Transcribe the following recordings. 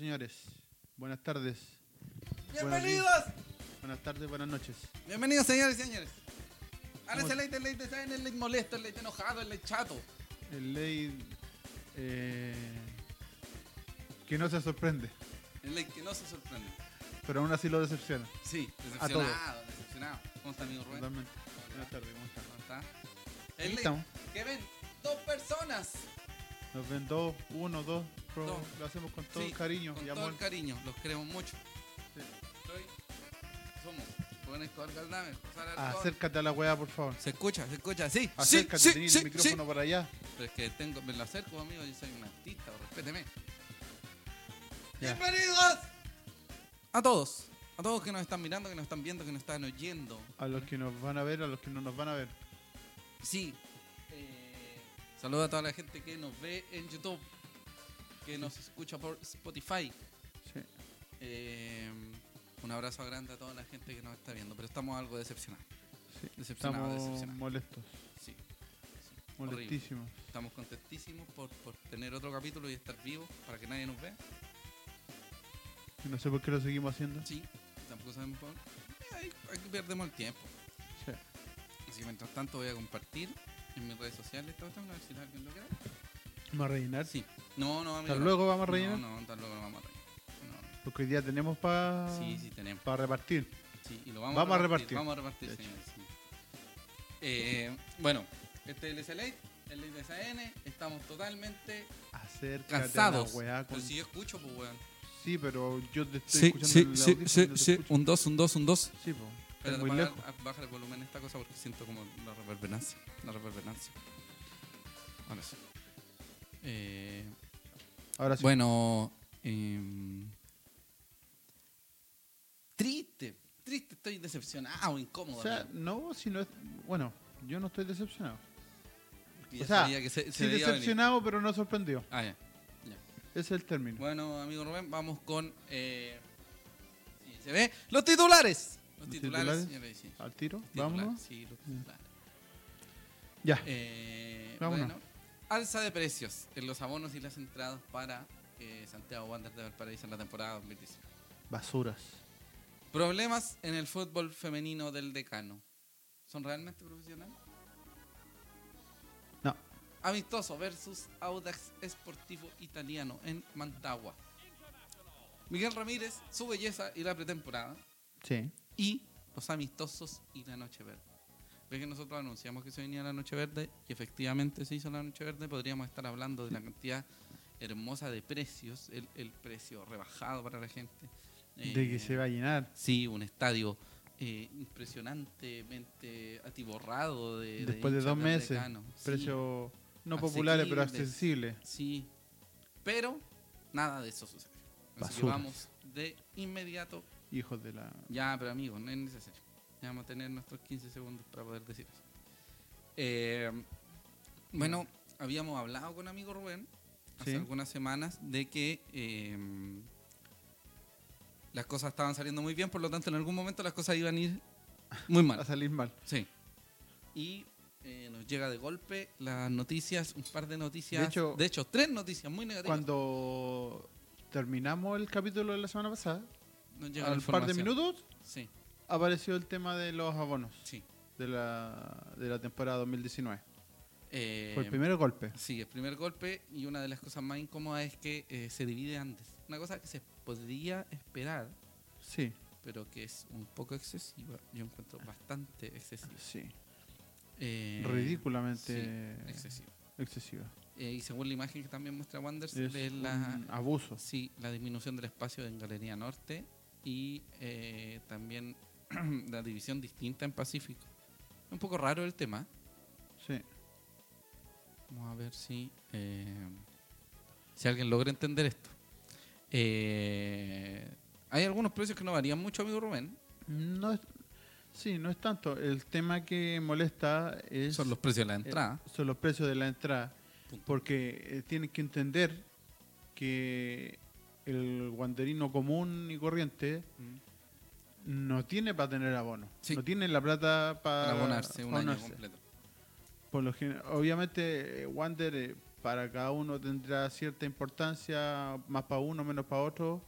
señores. Buenas tardes. ¡Bienvenidos! Buenas tardes, buenas noches. Bienvenidos, señores y señores. Ahora ¿Cómo- ese leite, el ¿saben? El leite molesto, el leite enojado, el leite chato. El ley eh, que no se sorprende, El leite que no se sorprende. pero aún así lo decepciona. Sí, decepcionado, decepcionado. ¿Cómo está, amigo Rubén? Totalmente. Buenas tardes, ¿cómo están? ¿Cómo está? Aquí El estamos. que ven dos personas. Nos ven dos, uno, dos, pero Dos. lo hacemos con todo Sí, el cariño Con y todo amor. el cariño, los queremos mucho. Sí. Soy, somos Rubén Escobar Alarcón. Acércate a la weá, por favor. Se escucha, se escucha, sí. Acércate, sí, tenés el sí, micrófono por allá. Pero es que tengo, me lo acerco, amigo, yo soy un artista, respéteme. Ya. ¡Bienvenidos! A todos, a todos que nos están mirando, que nos están viendo, que nos están oyendo. A los que nos van a ver, a los que no nos van a ver. Sí. Eh, saludo a toda la gente que nos ve en YouTube, que nos escucha por Spotify. Sí. Eh, un abrazo grande a toda la gente que nos está viendo, pero estamos algo decepcionados. sí. Decepcionado, Estamos molestos, Sí. sí, horrible. molestísimos. Estamos contentísimos por, por tener otro capítulo y estar vivos para que nadie nos vea. Y No sé por qué lo seguimos haciendo. Sí, tampoco sabemos por Eh, ahí- Aquí perdemos el tiempo. Sí. Así que mientras tanto voy a compartir en mis redes sociales todo esto, a ver si alguien lo quiere. Vamos a rellenar. Sí. No, no, amigo. ¿Hasta no. luego vamos a rellenar? No, no, hasta luego no vamos a rellenar. Porque hoy día tenemos para. Sí, sí, tenemos. repartir. Sí, y lo vamos, Vamos a a repartir. Vamos a repartir, sí. Eh, bueno, este es el SLA, el ley de SAN. Estamos totalmente Acércate cansados. weá con- Pero si yo escucho, pues, weón. Sí, pero yo te estoy Sí, escuchando sí, en el sí, sí, sí. Un 2, un 2, un 2. Sí, po. Pero muy baja, lejos. baja el volumen esta cosa porque siento como la reverberancia. La reverberancia. Ahora sí. Eh, Ahora sí. bueno, em, triste, triste, estoy decepcionado, incómodo. o sea, no, si no es. Bueno, yo no estoy decepcionado. o sea, que se, se Sí, venir. decepcionado, pero no sorprendido. Ah, ya. Ese es el término. Bueno, amigo Rubén, vamos con. Eh, sí, ¿Se ve? Los titulares. Los ¿Los titulares, titulares? sí. Al tiro, vámonos. Sí, los titulares. Ya. Eh, Vámonos. bueno, alza de precios en los abonos y las entradas para eh, Santiago Wanderers de Valparaíso en la temporada 2019. Basuras. Problemas en el fútbol femenino del decano. ¿Son realmente profesionales? No. Amistoso versus Audax Esportivo Italiano en Mantagua. Miguel Ramírez, su belleza y la pretemporada. Sí. Y los amistosos y la Noche Verde. Ve que nosotros anunciamos que se venía la Noche Verde y efectivamente se hizo la Noche Verde. Podríamos estar hablando de la cantidad hermosa de precios, el, el precio rebajado para la gente. De Eh, que se va a llenar. Sí, un estadio eh, impresionantemente atiborrado de. Después de hinchas dos meses. Decano. Sí, Precios no populares, pero accesibles. Sí, pero nada de eso sucedió. Así que vamos de inmediato Hijos de la. ya, pero amigos, no es necesario. Ya vamos a tener nuestros 15 segundos para poder decir eso. Eh, bueno, habíamos hablado con amigo Rubén hace Sí. algunas semanas de que eh, las cosas estaban saliendo muy bien, por lo tanto en algún momento las cosas iban a ir muy A mal. salir mal. Sí. Y eh, nos llega de golpe las noticias, un par de noticias, De hecho- de hecho tres noticias muy negativas. Cuando terminamos el capítulo de la semana pasada, llega al par de minutos, Sí, apareció el tema de los abonos sí. de la, de la temporada 2019. Eh, Fue el primer golpe. Sí, el primer golpe y una de las cosas más incómodas es que eh, se divide antes. Una cosa que se podría esperar, Sí, pero que es un poco excesiva. Yo encuentro bastante excesiva. sí. Eh, Ridículamente sí, excesiva. excesiva. Eh, y según la imagen que también muestra Wanders, Es es la, un abuso. sí, la disminución del espacio en Galería Norte y eh, también la división distinta en Pacífico. Un poco raro el tema. Sí. Vamos a ver si, eh, si alguien logra entender esto. Eh, hay algunos precios que no varían mucho, amigo Rubén. No es, sí, no es tanto. El tema que molesta es, Son los precios de la eh, entrada. son los precios de la entrada. Punto. Porque eh, tienen que entender que el guanderino común y corriente Mm. no tiene para tener abono. Sí. No tiene la plata para abonarse un año completo. Por lo gen- obviamente, eh, Wander, eh, para cada uno tendrá cierta importancia, más para uno, menos para otro.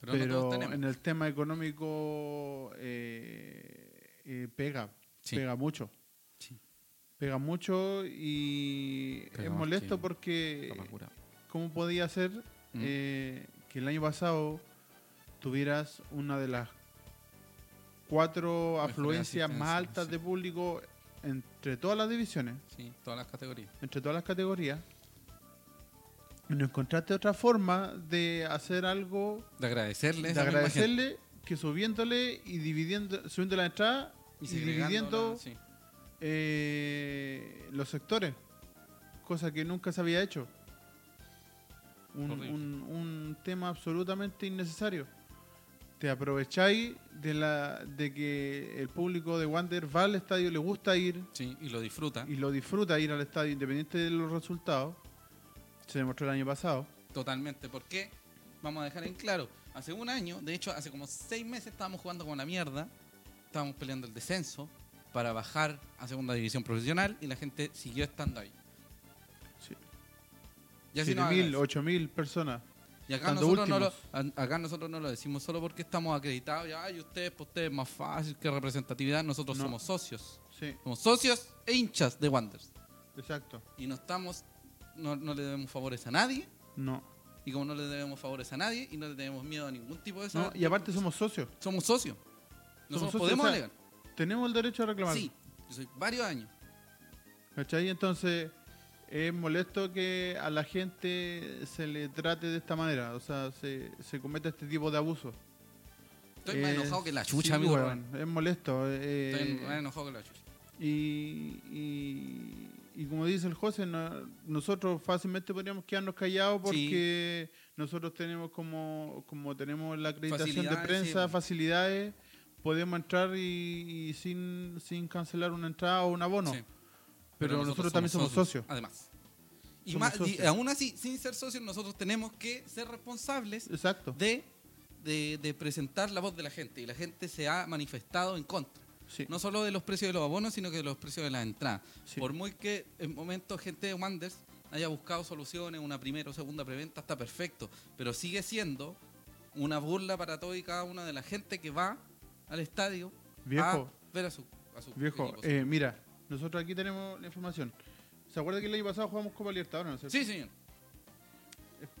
Pero, no en el tema económico eh, eh, pega, Sí. pega mucho. Sí. Pega mucho y es molesto que porque. ¿cómo podía ser Mm. eh, que el año pasado tuvieras una de las cuatro afluencias más altas sí. de público entre todas las divisiones, Sí, todas las categorías. entre todas las categorías? Y no encontraste otra forma de hacer algo, De agradecerle. de agradecerle que subiéndole y dividiendo, subiendo la entrada y, dividiendo sí. eh, los sectores, cosa que nunca se había hecho. Un, Horrible. un- un tema absolutamente innecesario. Te aprovecháis de la de que el público de Wander va al estadio, le gusta ir Sí, y lo disfruta. y lo disfruta ir al estadio independiente de los resultados. Se demostró el año pasado. Totalmente. ¿Por qué? Vamos a dejar en claro. Hace un año, de hecho, hace como seis meses estábamos jugando con la mierda. Estábamos peleando el descenso para bajar a segunda división profesional y la gente siguió estando ahí. Sí. Y así nos 7.000, agradece. 8.000 personas. Y acá nosotros, no lo, acá nosotros no lo decimos solo porque estamos acreditados. Ya, y ustedes, pues ustedes más fácil que representatividad. Nosotros No. somos socios. Sí, Somos socios e hinchas de Wanderers. exacto. Y no estamos, no, no le debemos favores a nadie. No. Y como no le debemos favores a nadie y no le tenemos miedo a ningún tipo de no. Y aparte somos socios. somos socios. Nosotros socios, podemos o sea, alegar. Tenemos el derecho a reclamar. Sí, yo soy varios años. ¿Cachai? Entonces es molesto que a la gente se le trate de esta manera, o sea, se, se cometa este tipo de abuso. Estoy más Es- enojado que la chucha, Eh, sí, amigo. weón, es molesto. eh, Estoy más enojado que la chucha. y, y, y como dice el José, no- nosotros fácilmente podríamos quedarnos callados porque nosotros tenemos como, como tenemos la acreditación de prensa, sí. facilidades, podemos entrar y, y sin, sin cancelar una entrada o un abono. Pero, nosotros, también somos socios. Además. Y, Somos más, y aún así, sin ser socios, nosotros tenemos que ser responsables Exacto. de, de, de presentar la voz de la gente. Y la gente se ha manifestado en contra. Sí. No solo de los precios de los abonos, sino que de los precios de las entradas. Sí. Por muy que en momentos gente de Wanders haya buscado soluciones, una primera o segunda preventa, está perfecto. Pero sigue siendo una burla para todo y cada una de la gente que va al estadio Viejo, a ver a su, a su viejo, eh, mira, nosotros aquí tenemos la información. ¿Se acuerda que el año pasado jugamos Copa Libertadores? ¿no cierto? sí, señor.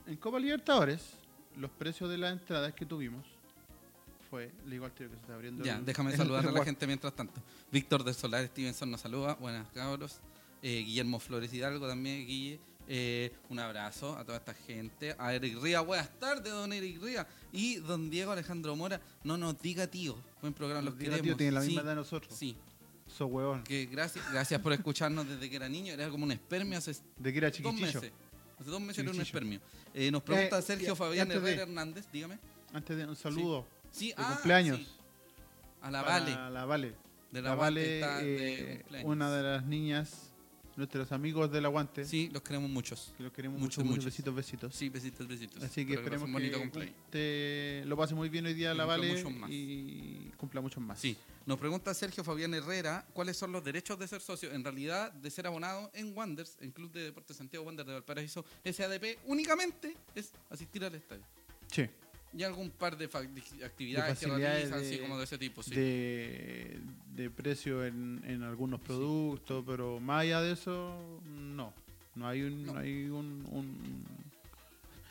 En Copa Libertadores, los precios de las entradas que tuvimos fue, le digo al tío que se está abriendo. Ya, el- déjame el- saludar el a la gente mientras tanto. Víctor del Solar Stevenson nos saluda. Buenas cabros. Eh, Guillermo Flores Hidalgo también, Guille. Eh, un abrazo a toda esta gente. A Eric Ría, buenas tardes, don Eric Ría. Y don Diego Alejandro Mora, no nos diga tío. Buen programa, los queremos. tío, tienen la sí, misma edad de nosotros. sí, So huevón. que gracias, gracias por escucharnos desde que era niño. Era como un espermio hace De que era dos meses. Hace dos meses era un espermio. Eh, nos pregunta Eh, Sergio Fabián de- Herrera Hernández, dígame. Antes de un saludo Sí, de ah, cumpleaños. sí. A la Vale. La Vale. De La, la Vale, Vale está de eh, una de las niñas, nuestros amigos del Aguante, Sí, los queremos muchos. que los queremos muchos, mucho, muchos muchos. besitos, besitos. Sí, besitos, besitos. Así que esperemos que cumpleaños. te lo pase muy bien hoy día Que la Vale y cumpla muchos más. Sí, nos pregunta Sergio Fabián Herrera cuáles son los derechos de ser socio. En realidad, de ser abonado en Wanders, en Club de Deportes Santiago Wander de Valparaíso, SADP, únicamente es asistir al estadio. Sí. Y algún par de, fa- de actividades que realizan, de- así como de ese tipo. Sí. de, de precio en, en algunos productos, pero más allá de eso, no. No hay un, No. no hay un, un-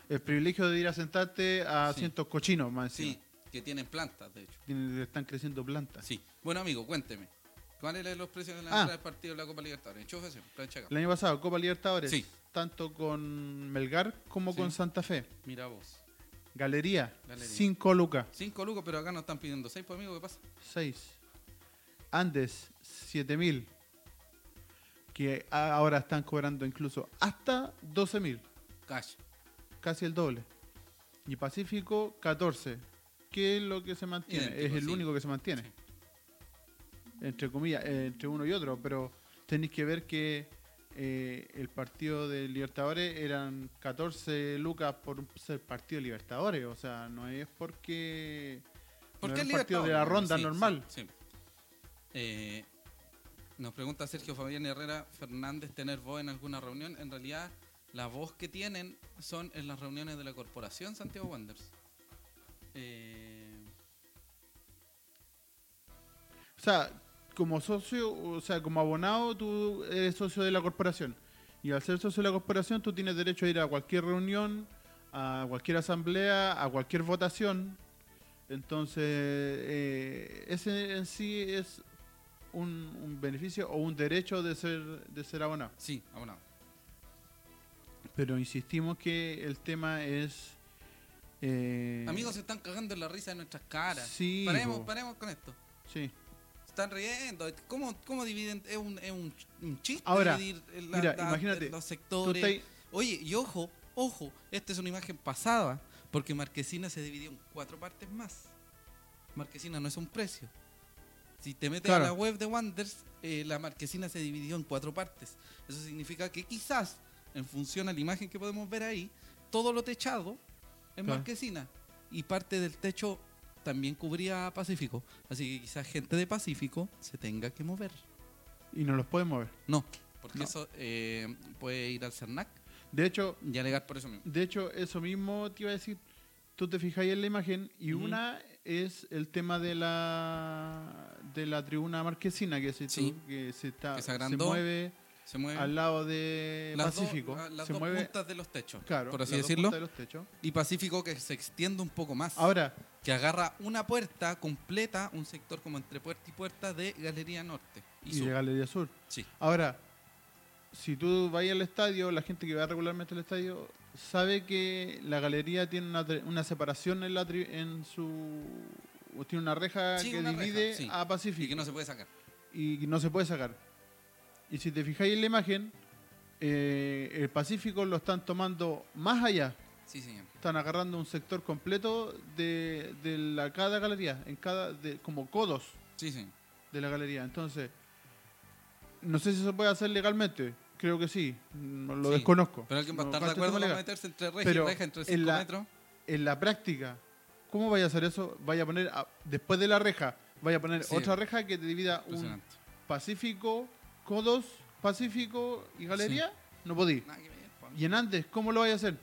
el privilegio de ir a sentarte a Sí. cientos cochinos más Sí, encima. que tienen plantas, de hecho. Tienen- están creciendo plantas. Sí. Bueno, amigo, cuénteme. ¿Cuáles son los precios de la Ah. entrada del partido de la Copa Libertadores? Enchúfese, plancha acá. El año pasado, Copa Libertadores, Sí. tanto con Melgar como Sí. con Santa Fe. Mira vos. Galería, Galería. 5 lucas, Cinco lucas, pero acá nos están pidiendo seis, pues amigo, ¿qué pasa? 6. Andes, 7000. Que ahora están cobrando incluso hasta 12000. Cash. casi el doble. Y Pacífico, 14. ¿Qué es lo que se mantiene? Idéntico, es el sí. único que se mantiene. Sí. Entre comillas, eh, entre uno y otro. Pero tenéis que ver que eh, el partido de Libertadores eran 14 lucas por ser partido de Libertadores. O sea, no es porque. ¿Por no el partido de la ronda Sí, normal. sí, sí. Eh, nos pregunta Sergio Fabián Herrera Fernández, ¿tener voz en alguna reunión? En realidad, la voz que tienen son en las reuniones de la corporación Santiago Wanderers. Eh, O sea, como socio, o sea, como abonado, tú eres socio de la corporación. Y al ser socio de la corporación, tú tienes derecho a ir a cualquier reunión, a cualquier asamblea, a cualquier votación. Entonces, eh, ese en sí es un, un beneficio o un derecho de ser, de ser abonado. sí, abonado. Pero insistimos que el tema es... eh, Amigos se están cagando en la risa de nuestras caras. Sí, paremos, po. paremos con esto. Sí. Están riendo. ¿Cómo, cómo dividen? Es un, es un, un chiste Ahora, dividir mira, imagínate, los sectores. estás- Oye, y ojo, ojo, esta es una imagen pasada, porque Marquesina se dividió en cuatro partes más. Marquesina no es un precio. Si te metes Claro. a la web de Wonders, eh, la Marquesina se dividió en cuatro partes. Eso significa que quizás, en función a la imagen que podemos ver ahí, todo lo techado es Claro. Marquesina. Y parte del techo también cubría Pacífico. Así que quizás gente de Pacífico se tenga que mover. y no los podemos mover. No, porque No. eso eh, puede ir al CERNAC De hecho, y alegar por eso mismo. De hecho, eso mismo te iba a decir. Tú te fijas ahí en la imagen y una es el tema de la de la tribuna marquesina que se, Sí. que se está Que se mueve Se mueve al lado de las Pacífico. dos, ah, las se dos mueve, puntas de los techos, claro, por así las decirlo. puntas de los techos. Y Pacífico que se extiende un poco más. Ahora, que agarra una puerta completa, un sector como entre puerta y puerta de Galería Norte. Y, y, Sur. de Galería Sur. Sí. Ahora, si tú vas al estadio, la gente que va regularmente al estadio sabe que la galería tiene una, una separación en la tri- en su tiene una reja Sí, que una reja, divide sí. a Pacífico Y que no se puede sacar. y no se puede sacar. Y si te fijáis en la imagen, eh, el Pacífico lo están tomando más allá. Sí, señor. Están agarrando un sector completo de, de la cada galería, en cada de, como codos Sí, señor. de la galería. Entonces, no sé si se puede hacer legalmente. Creo que sí. No lo Sí, desconozco. Pero alguien va a No estar de cacho el acuerdo con meterse entre reja y reja, entre en 5 la- metros. En la práctica, ¿cómo vaya a hacer eso? Vaya a poner, a- después de la reja, vaya a poner Sí. otra reja que te divida un. Pacífico, Codos, Pacífico y Galería. No podí. Nada que ver, po. Y en Andes, ¿cómo lo vaya a hacer?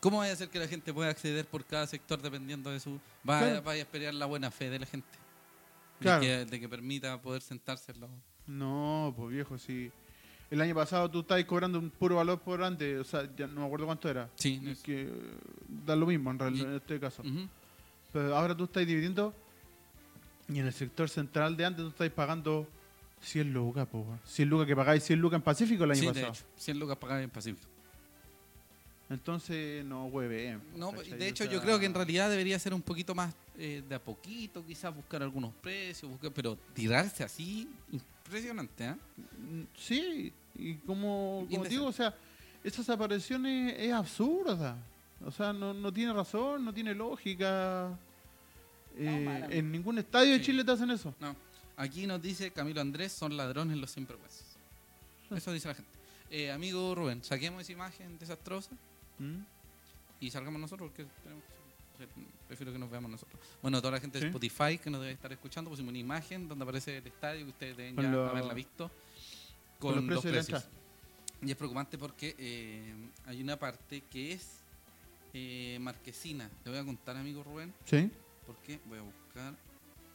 ¿Cómo vaya a hacer que la gente pueda acceder por cada sector dependiendo de su... Va, Claro. Vaya a esperar la buena fe de la gente. Claro. De, que, de que permita poder sentarse en los... No, pues viejo, si el año pasado tú estabas cobrando un puro valor por antes, o sea, ya no me acuerdo cuánto era. Sí. Es que eh, da lo mismo en realidad en este caso. Pero ahora tú estás dividiendo y en el sector central de antes tú estás pagando 100 lucas, po, weón. 100 lucas que pagáis 100 lucas en Pacífico el año Sí, de pasado. hecho. 100 lucas pagadas en Pacífico. Entonces, no hueve. No, ¿cachai? de O hecho, sea, yo creo que en realidad debería ser un poquito más eh, de a poquito, quizás buscar algunos precios, buscar, pero tirarse así, impresionante, ¿eh? mm, Sí, y como, como digo, o sea, esas apariciones es absurda. O sea, no, no tiene razón, no tiene lógica. Eh, en ningún estadio de. Chile te hacen eso. No. Aquí nos dice Camilo Andrés, son ladrones los sinvergüenzas. Eso dice la gente. Eh, amigo Rubén, saquemos esa imagen desastrosa ¿Mm? y salgamos nosotros porque tenemos prefiero que nos veamos nosotros. Bueno, toda la gente de Sí. Spotify que nos debe estar escuchando, pusimos una imagen donde aparece el estadio que ustedes deben ya lo- haberla visto con con, los precios de precios. Y es preocupante porque eh, hay una parte que es eh, marquesina. Le voy a contar, amigo Rubén, ¿Sí? porque voy a buscar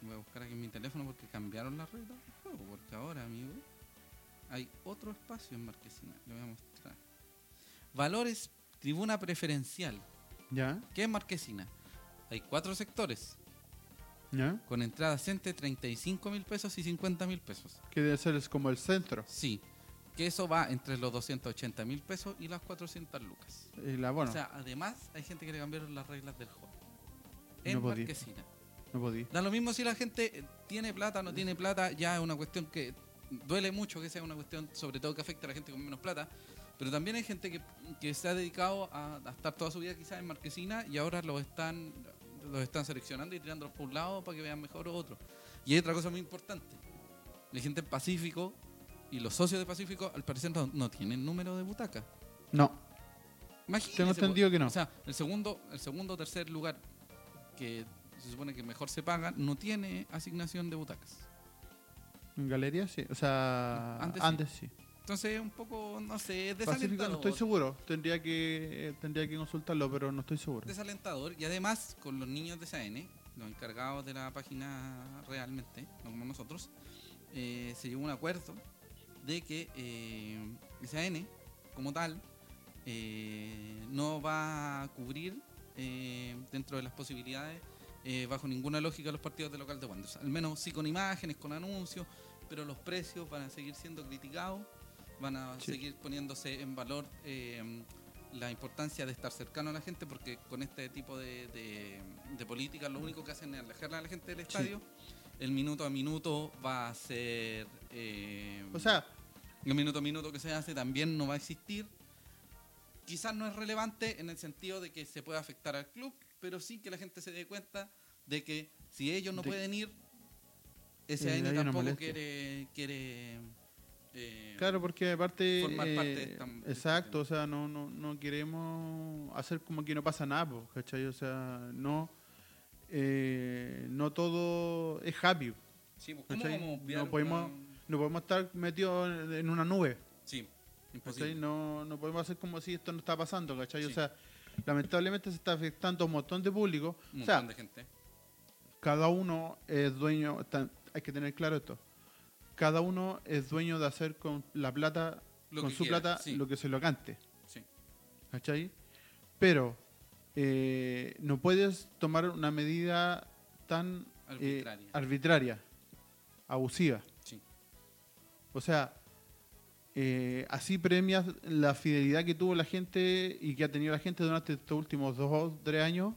voy a buscar aquí en mi teléfono porque cambiaron las reglas del juego. Porque ahora, amigo, hay otro espacio en Marquesina. Le voy a mostrar. Valores tribuna preferencial. ¿Ya? ¿Qué es Marquesina? Hay cuatro sectores ¿Ya? con entradas entre 35 mil pesos y 50 mil pesos. Que debe ser es como el centro. Sí, que eso va entre los 280 mil pesos y las 400 lucas. Y la, bueno, O sea, además hay gente que le cambiaron las reglas del juego. En No. Marquesina. No podí. Da lo mismo si la gente tiene plata o no tiene plata, ya es una cuestión que duele mucho que sea una cuestión, sobre todo que afecta a la gente con menos plata. Pero también hay gente que, que se ha dedicado a, a estar toda su vida quizás en Marquesina y ahora los están, los están seleccionando y tirándolos por un lado para que vean mejor o otro. Y hay otra cosa muy importante. La gente en Pacífico y los socios de Pacífico al parecer no, no tienen número de butaca. No, Imagínese, tengo entendido que no. O sea, el segundo, el segundo o tercer lugar que se supone que mejor se paga no tiene asignación de butacas. En galería sí. O sea, Antes antes, sí. sí. Entonces es un poco, no sé, es desalentador. no estoy seguro. Tendría que, tendría que consultarlo, pero no estoy seguro. desalentador. Y además, con los niños de SAN, los encargados de la página realmente, no como nosotros, eh, se llegó a un acuerdo de que eh, SAN, como tal, eh, no va a cubrir eh, dentro de las posibilidades, eh, bajo ninguna lógica, los partidos de local de Wanderers. Al menos sí con imágenes, con anuncios, pero los precios van a seguir siendo criticados, van a Sí. seguir poniéndose en valor eh, la importancia de estar cercano a la gente, porque con este tipo de, de, de políticas lo único que hacen es alejar a la gente del estadio. El minuto a minuto va a ser... eh, O sea, el minuto a minuto que se hace también no va a existir. Quizás no es relevante en el sentido de que se pueda afectar al club, pero sí que la gente se dé cuenta de que si ellos no De- pueden ir, hay una tampoco quiere, quiere eh, claro, porque aparte. formar parte de eh, esta- de este exacto, o sea, no, no, no queremos hacer como que no pasa nada, po, ¿cachai? O sea, no. eh, no todo es happy. sí, pues, ¿cómo No podemos- una- No podemos estar metidos en- una nube. Sí, imposible. No, no podemos hacer como si esto no está pasando, ¿cachai? O sea, lamentablemente se está afectando a un montón de público. Un o sea, montón de gente. cada uno es dueño, hay que tener claro esto, cada uno es dueño de hacer con la plata, Lo con su quiera, plata, sí. lo que se lo cante, Sí. ¿cachai? Pero eh, no puedes tomar una medida tan eh, Arbitraria. arbitraria, abusiva. Sí. O sea, eh, así premias la fidelidad que tuvo la gente y que ha tenido la gente durante estos últimos dos o tres años.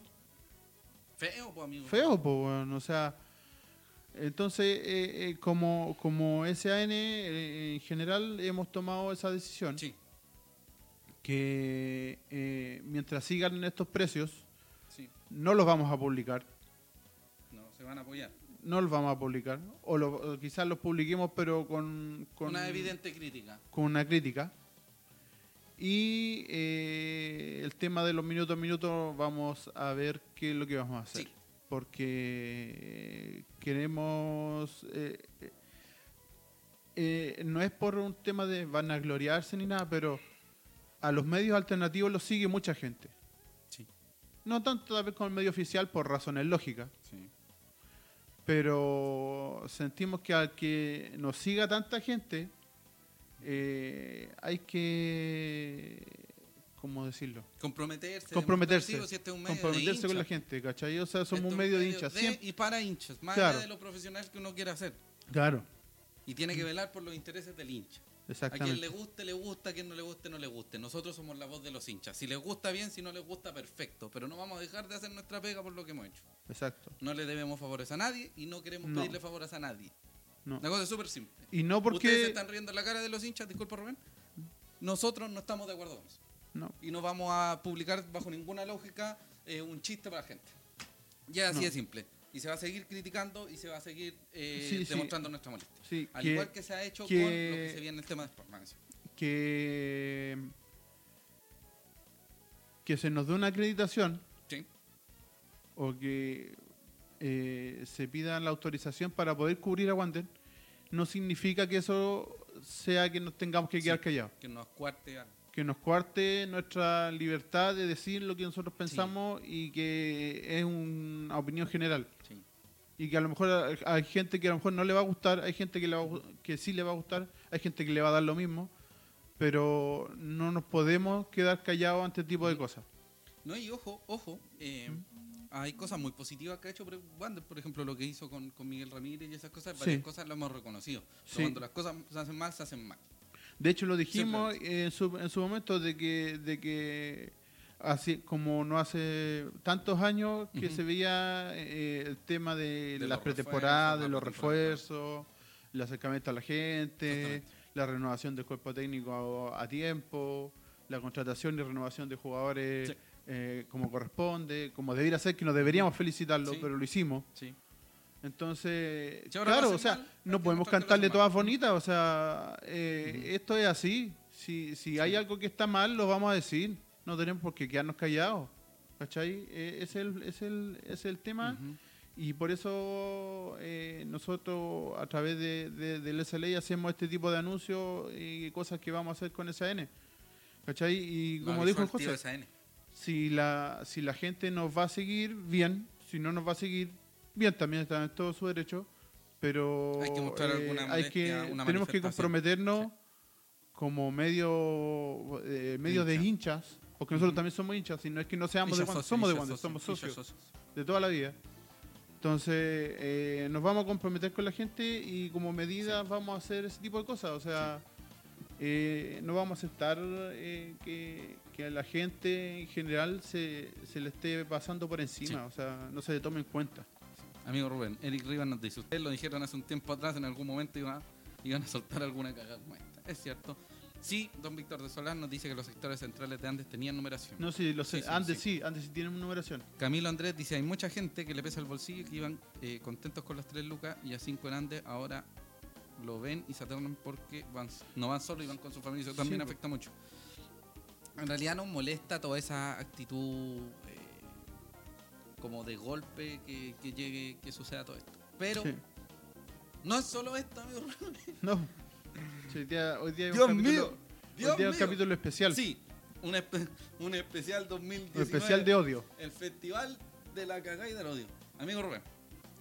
Feo, pues, amigo. Feo, pues, bueno, o sea. Entonces, eh, eh, como, como SAN, eh, en general hemos tomado esa decisión Sí, que mientras sigan estos precios, sí. no los vamos a publicar. No, se van a apoyar. No los vamos a publicar. O, lo- o quizás los publiquemos, pero con, con, Una evidente crítica. con una crítica. Y eh, el tema de los minutos a minutos, vamos a ver qué es lo que vamos a hacer. Sí. Porque queremos. eh, eh, no es por un tema de vanagloriarse ni nada, pero a los medios alternativos los sigue mucha gente. Sí. No tanto tal vez con el medio oficial por razones lógicas, Sí. Pero sentimos que al que nos siga tanta gente, eh, hay que. ¿Cómo decirlo? Comprometerse. Comprometerse. si este es un medio de Comprometerse con la gente, ¿cachai? O sea, somos un medio de hinchas. de y para hinchas, más Claro. allá de lo profesional que uno quiera hacer. Claro, Y tiene que velar por los intereses del hincha. A quien le guste, le gusta, a quien no le guste, no le guste. Nosotros somos la voz de los hinchas. Si les gusta bien, si no les gusta, perfecto. Pero no vamos a dejar de hacer nuestra pega por lo que hemos hecho. Exacto. No le debemos favores a nadie y no queremos No. pedirle favores a nadie. No. La cosa es súper simple. Y no Ustedes se porque. están riendo en la cara de los hinchas, disculpa Rubén. Nosotros no estamos de acuerdo con eso. No. Y no vamos a publicar bajo ninguna lógica eh, un chiste para la gente. Ya así No. de simple. Y se va a seguir criticando y se va a seguir eh, Sí, sí. demostrando nuestra molestia. Sí, Al que- igual que se ha hecho que- con lo que se viene en el tema de Sportmans. que. Que se nos dé una acreditación o que eh, se pida la autorización para poder cubrir a Wander, no significa que eso sea que nos tengamos que quedar callados. que nos cuarte algo. Que nos cuarte nuestra libertad de decir lo que nosotros pensamos y que es una opinión general. Sí. Y que a lo mejor hay- gente que a lo mejor no le va a gustar, hay gente que, le va a que sí le va a gustar, hay gente que le va a dar lo mismo, pero no nos podemos quedar callados ante este tipo de cosas. No, y ojo, ojo, eh, hay cosas muy positivas que ha hecho Wander, por ejemplo, lo que hizo con, con Miguel Ramírez y esas cosas, varias Sí. cosas lo hemos reconocido. Sí. Cuando las cosas se hacen mal, se hacen mal. De hecho, lo dijimos en su, en su momento de que, de que así como no hace tantos años que se veía eh, el tema de, De las pretemporadas, de los refuerzos, el acercamiento a la gente, la renovación del cuerpo técnico a, a tiempo, la contratación y renovación de jugadores Sí. eh, como corresponde, como debiera ser, que nos deberíamos felicitarlo, Sí. pero lo hicimos. Sí. Entonces, claro, o sea, no podemos cantarle todas bonitas, o sea, eh, esto es así. Si, si hay algo que está mal, lo vamos a decir. No tenemos por qué quedarnos callados. ¿Cachai? Eh, es, el, es, el, es el tema. Ujú. Y por eso eh, nosotros a través de, de- del SLA hacemos este tipo de anuncios y cosas que vamos a hacer con SAN. ¿Cachai? Y como dijo José, si la, si la gente nos va a seguir, bien. Si no nos va a seguir, bien, también está en todo su derecho. Pero Hay que mostrar eh, alguna hay que, molestia, una tenemos que comprometernos como medio, eh, medio de Hincha. hinchas, porque nosotros también somos hinchas, y no es que no seamos de Wander, somos de Wander, somos socios de toda la vida. Entonces, eh, nos vamos a comprometer con la gente y como medida vamos a hacer ese tipo de cosas. O sea, eh, no vamos a aceptar eh, que, que a la gente en general se, se le esté pasando por encima. O sea, no se le tome en cuenta. Amigo Rubén, Eric Rivas nos dice, ustedes lo dijeron hace un tiempo atrás, en algún momento iba- iban a soltar alguna cagada como esta. Es cierto. Sí, don Víctor de Solán nos dice que los sectores centrales de Andes tenían numeración. No sé, lo sé. Sí, sí, antes sí. sí. antes sí tienen numeración. Camilo Andrés dice, hay mucha gente que le pesa el bolsillo y que iban eh, contentos con las tres lucas y a cinco en Andes ahora lo ven y se aterran porque van, no van solo y van con su familia. Eso también Sí, afecta mucho. En realidad nos molesta toda esa actitud como de golpe que, que llegue, que suceda todo esto. Pero Sí. no es solo esto, amigo. No. Sí, hoy día, hoy día hay un capítulo, mío, hoy Dios día hay un mío. capítulo especial. Sí, un, espe- un especial 2019. un especial de odio. El festival de la cagada y del odio. Amigo Rubén.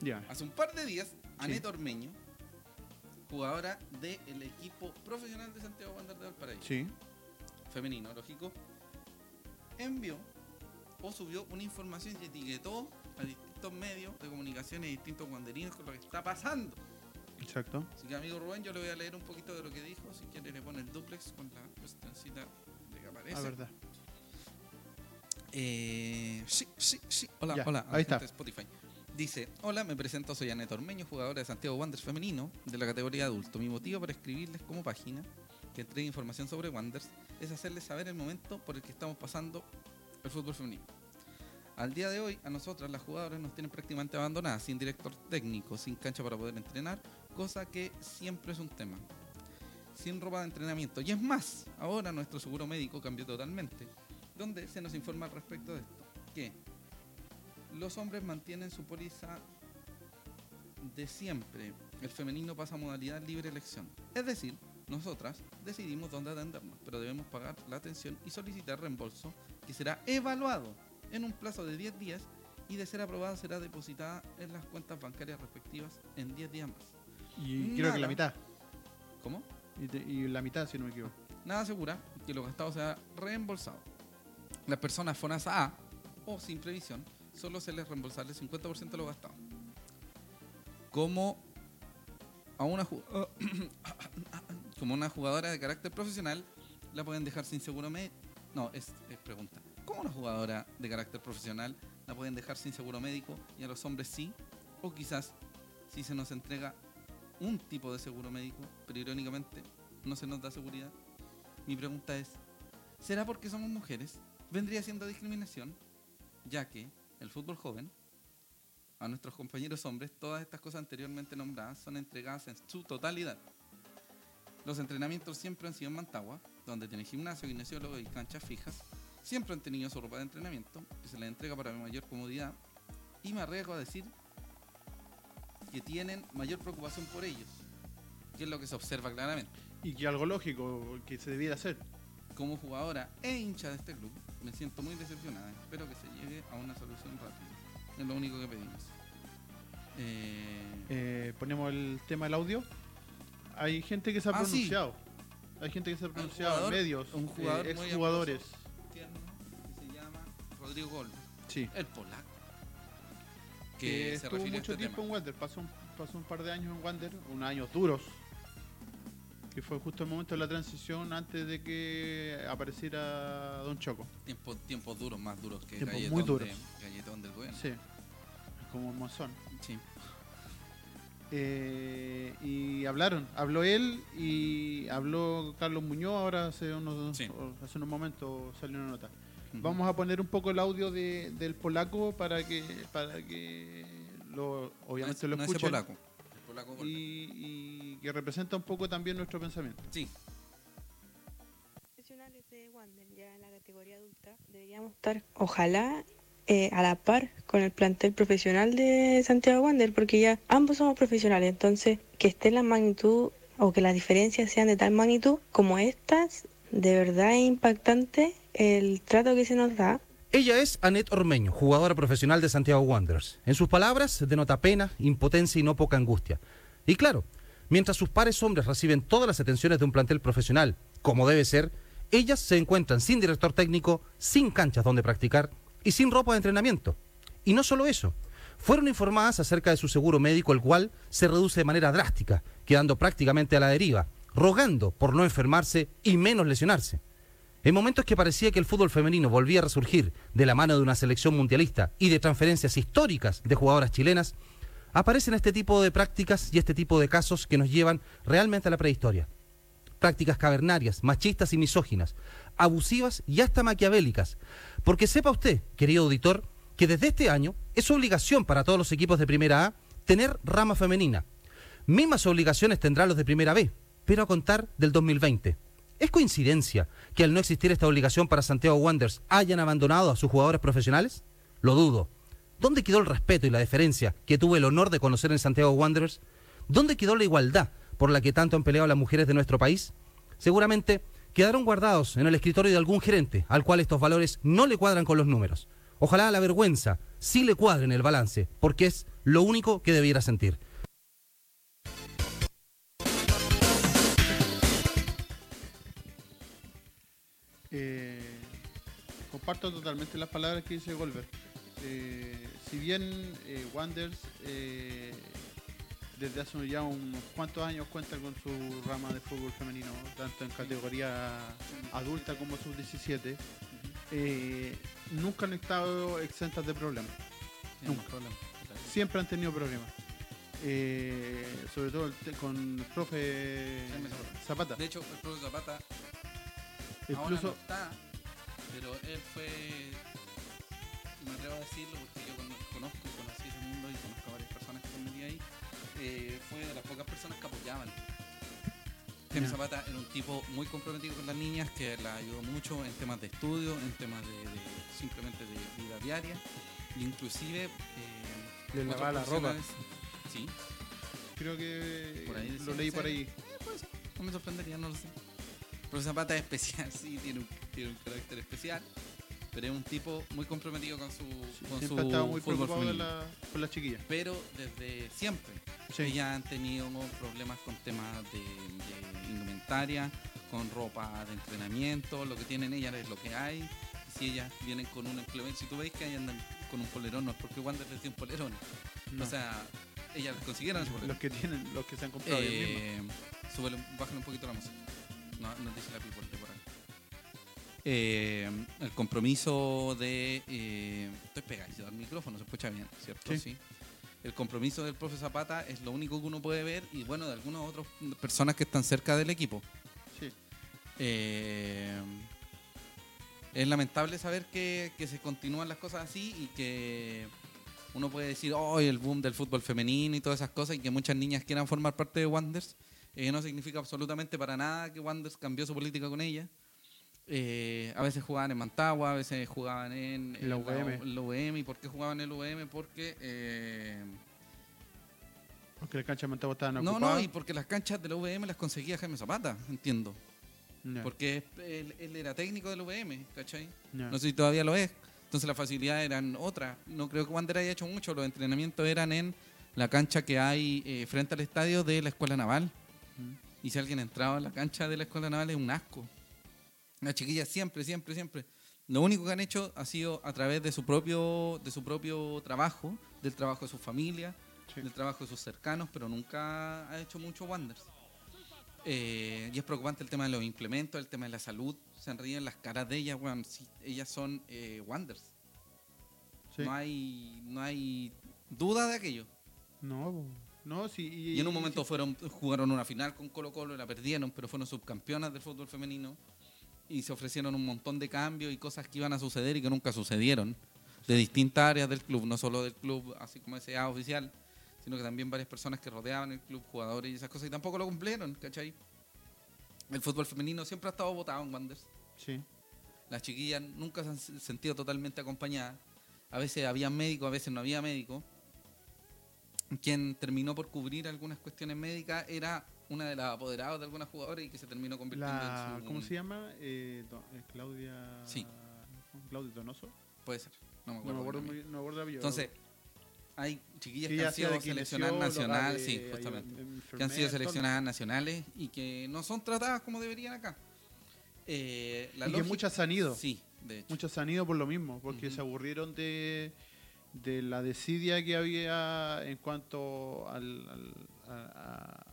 Ya. Hace un par de días, Aneta Ormeño, jugadora del equipo profesional de Santiago Wander de Valparaíso, Sí. femenino, lógico, envió o subió una información y etiquetó a distintos medios de comunicación y distintos wanderinos con lo que está pasando. Exacto. Así que, amigo Rubén, yo le voy a leer un poquito de lo que dijo. Si quiere, le pone el duplex con la cuestioncita de que aparece. La verdad. Eh, sí, sí, sí. Hola, Ya, hola. ahí está. Spotify. Dice, hola, me presento, soy Aneta Ormeño, jugadora de Santiago Wanderers femenino de la categoría adulto. Mi motivo para escribirles como página que entregue información sobre Wanderers es hacerles saber el momento por el que estamos pasando el fútbol femenino. Al día de hoy, a nosotras las jugadoras nos tienen prácticamente abandonadas, sin director técnico, sin cancha para poder entrenar, cosa que siempre es un tema. Sin ropa de entrenamiento. Y es más, ahora nuestro seguro médico cambió totalmente, donde se nos informa al respecto de esto, que los hombres mantienen su póliza de siempre, el femenino pasa a modalidad libre elección. Es decir, nosotras decidimos dónde atendernos, pero debemos pagar la atención y solicitar reembolso que será evaluado en un plazo de 10 días y de ser aprobada será depositada en las cuentas bancarias respectivas en 10 días más. Y creo que Nada. la mitad. ¿Cómo? Y, te- y la mitad, si no me equivoco. Nada asegura que lo gastado sea reembolsado. Las personas FONASA A o sin previsión solo se les reembolsará el 50% de lo gastado. Como a una como una jugadora de carácter profesional la pueden dejar sin seguro médico. No, es, pregunta. ¿Cómo una jugadora de carácter profesional la pueden dejar sin seguro médico y a los hombres sí? O quizás si se nos entrega un tipo de seguro médico, pero irónicamente no se nos da seguridad. Mi pregunta es, ¿será porque somos mujeres? ¿Vendría siendo discriminación? Ya que el fútbol joven, a nuestros compañeros hombres, todas estas cosas anteriormente nombradas son entregadas en su totalidad. Los entrenamientos siempre han sido en Mantagua, donde tiene gimnasio, kinesiólogo y canchas fijas. Siempre han tenido su ropa de entrenamiento, que se les entrega para mayor comodidad. Y me arriesgo a decir que tienen mayor preocupación por ellos, que es lo que se observa claramente. Y que algo lógico que se debiera hacer. Como jugadora e hincha de este club, me siento muy decepcionada. Espero que se llegue a una solución rápida. Es lo único que pedimos. Eh, Eh, ponemos el tema del audio. Hay gente que se ha Ah, sí. pronunciado. Hay gente que se ha pronunciado, jugador- medios, un jugador eh, exjugadores. tierno que se llama Rodrigo Golbe, Sí. el polaco. Que Que se estuvo mucho este tiempo tema. en Wander, pasó un, pasó un par de años en Wander, unos años duros. Que fue justo el momento de la transición antes de que apareciera Don Choco. Tiempos, duros, más duros que Tiempos galletón, muy duros. de- galletón del gobierno. Sí. Como un monzón. Sí. Eh, y hablaron, habló él y habló Carlos Muñoz, ahora hace unos, Sí. hace unos momentos salió una nota. Vamos a poner un poco el audio de, del polaco para que para que lo, obviamente no, lo no escuchen polaco. El polaco y, y que representa un poco también nuestro pensamiento. Sí, profesionales de Wander ya en la categoría adulta deberíamos estar ojalá eh, a la par con el plantel profesional de Santiago Wander, porque ya ambos somos profesionales, entonces que esté la magnitud o que las diferencias sean de tal magnitud como estas, de verdad es impactante el trato que se nos da. Ella es Annette Ormeño, jugadora profesional de Santiago Wanderers. En sus palabras denota pena, impotencia y no poca angustia. Y claro, mientras sus pares hombres reciben todas las atenciones de un plantel profesional, como debe ser, ellas se encuentran sin director técnico, sin canchas donde practicar y sin ropa de entrenamiento. Y no solo eso, fueron informadas acerca de su seguro médico, el cual se reduce de manera drástica, quedando prácticamente a la deriva, rogando por no enfermarse y menos lesionarse. En momentos que parecía que el fútbol femenino volvía a resurgir de la mano de una selección mundialista y de transferencias históricas de jugadoras chilenas, aparecen este tipo de prácticas y este tipo de casos que nos llevan realmente a la prehistoria. Prácticas cavernarias, machistas y misóginas, abusivas y hasta maquiavélicas. Porque sepa usted, querido auditor, que desde este año es obligación para todos los equipos de Primera A tener rama femenina. Mismas obligaciones tendrán los de Primera B, pero a contar del 2020. ¿Es coincidencia que al no existir esta obligación para Santiago Wanderers hayan abandonado a sus jugadores profesionales? Lo dudo. ¿Dónde quedó el respeto y la deferencia que tuve el honor de conocer en Santiago Wanderers? ¿Dónde quedó la igualdad por la que tanto han peleado las mujeres de nuestro país? Seguramente quedaron guardados en el escritorio de algún gerente al cual estos valores no le cuadran con los números. Ojalá la vergüenza sí le cuadre en el balance, porque es lo único que debiera sentir. Eh, comparto totalmente las palabras que dice Golver. Eh, si bien eh, Wanders eh, desde hace ya unos cuantos años cuenta con su rama de fútbol femenino, tanto en categoría adulta como sub-17, eh, nunca han estado exentas de problemas. Nunca. Siempre han tenido problemas. Eh, sobre todo con el profe Zapata. De hecho, el profesor Zapata ahora no Incluso, está, pero él fue, me atrevo a decirlo porque yo cono- conozco eh, fue de las pocas personas que apoyaban. Jaime. Zapata era un tipo muy comprometido con las niñas que la ayudó mucho en temas de estudio, en temas de, de simplemente de vida diaria, inclusive eh, Le lavaba la ropa. Sí, creo que Por ahí lo leí ¿en por ahí. no me sorprendería, no lo sé. Pero Zapata es especial, sí, tiene un, tiene un carácter especial, pero es un tipo muy comprometido con su, con su muy fútbol femenino. la, por las chiquillas. Pero desde siempre. Sí. Ellas han tenido problemas con temas de, de indumentaria, con ropa de entrenamiento, lo que tienen ellas es lo que hay. Si ellas vienen con un implemento, si tú veis que ellas andan con un polerón, no es porque Wander les dio un polerón. No. O sea, ellas consiguieron ese polerón. los que tienen, los que se han comprado ellos mismos. Eh, súbele, bájale un poquito la música. No, nos dice la people. Eh, el compromiso de. eh, estoy pegadito al micrófono, se escucha bien, ¿cierto? Sí. El compromiso del profe Zapata es lo único que uno puede ver y bueno, de algunas otras personas que están cerca del equipo. Sí. Eh, es lamentable saber que, que se continúan las cosas así y que uno puede decir, oh, el boom del fútbol femenino y todas esas cosas y que muchas niñas quieran formar parte de Wanders. Eh, no significa absolutamente para nada que Wanders cambió su política con ella. Eh, a veces jugaban en Mantagua, a veces jugaban en, En la UVM. en la UVM. ¿Y por qué jugaban en la UVM? Porque... eh, Porque las canchas de Mantagua estaban no, ocupadas. no, y porque las canchas de la UVM las conseguía Jaime Zapata, entiendo. Porque él, él era técnico del UVM, ¿cachai? No sé si todavía lo es. Entonces las facilidades eran otras. No creo que Wander haya hecho mucho. Los entrenamientos eran en la cancha que hay eh, frente al estadio de la Escuela Naval. Mm. Y si alguien entraba en la cancha de la Escuela Naval es un asco. Las chiquillas siempre, siempre, siempre. Lo único que han hecho ha sido a través de su propio, de su propio trabajo, del trabajo de su familia, Sí. del trabajo de sus cercanos, pero nunca ha hecho mucho Wanders. Eh, y es preocupante el tema de los implementos, el tema de la salud. Se ríen las caras de ellas, weón. Sí, ellas son eh, Wanders. Sí. No, hay, no hay duda de aquello. No, no, sí. Y en un momento fueron jugaron una final con Colo Colo, la perdieron, pero fueron subcampeonas del fútbol femenino. Y se ofrecieron un montón de cambios y cosas que iban a suceder y que nunca sucedieron. De distintas áreas del club, no solo del club, así como ese A oficial, sino que también varias personas que rodeaban el club, jugadores y esas cosas, y tampoco lo cumplieron, ¿cachai? El fútbol femenino siempre ha estado votado en Wanderers. Sí. Las chiquillas nunca se han sentido totalmente acompañadas. a veces había médico, a veces no había médico. Quien terminó por cubrir algunas cuestiones médicas era una de las apoderadas de algunas jugadoras y que se terminó convirtiendo La, en su... ¿Cómo se llama? Eh, eh, Claudia. Sí. Claudia Donoso. Puede ser, no me No acuerdo. me acuerdo, bien. muy- no me acuerdo apellido. Entonces, hay chiquillas Sí, que han sido seleccionadas nacionales, sí, justamente. que han sido seleccionadas nacionales y que no son tratadas como deberían acá. Eh, la Y que muchas han ido. Sí, de hecho. Muchos se han ido por lo mismo, porque se aburrieron de, de la desidia que había en cuanto al, al- a,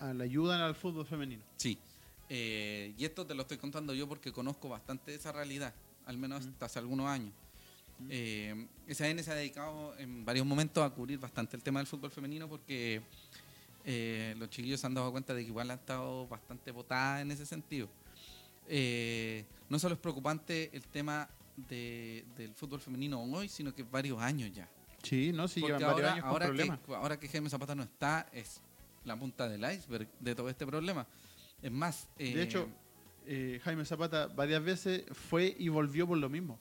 a- la ayuda al fútbol femenino. Sí. Eh, y esto te lo estoy contando yo porque conozco bastante esa realidad, al menos Mm. hasta hace algunos años. Mm. Eh, SAN se ha dedicado en varios momentos a cubrir bastante el tema del fútbol femenino porque eh, los chiquillos se han dado cuenta de que igual han estado bastante votadas en ese sentido. Eh, no solo es preocupante el tema de- del fútbol femenino hoy, sino que varios años ya. Sí, ¿no? Sí, Porque llevan varios ahora, años con ahora, problemas. que, ahora que Jaime Zapata no está, es la punta del iceberg de todo este problema. Es más, De eh, hecho, eh, Jaime Zapata varias veces fue y volvió por lo mismo.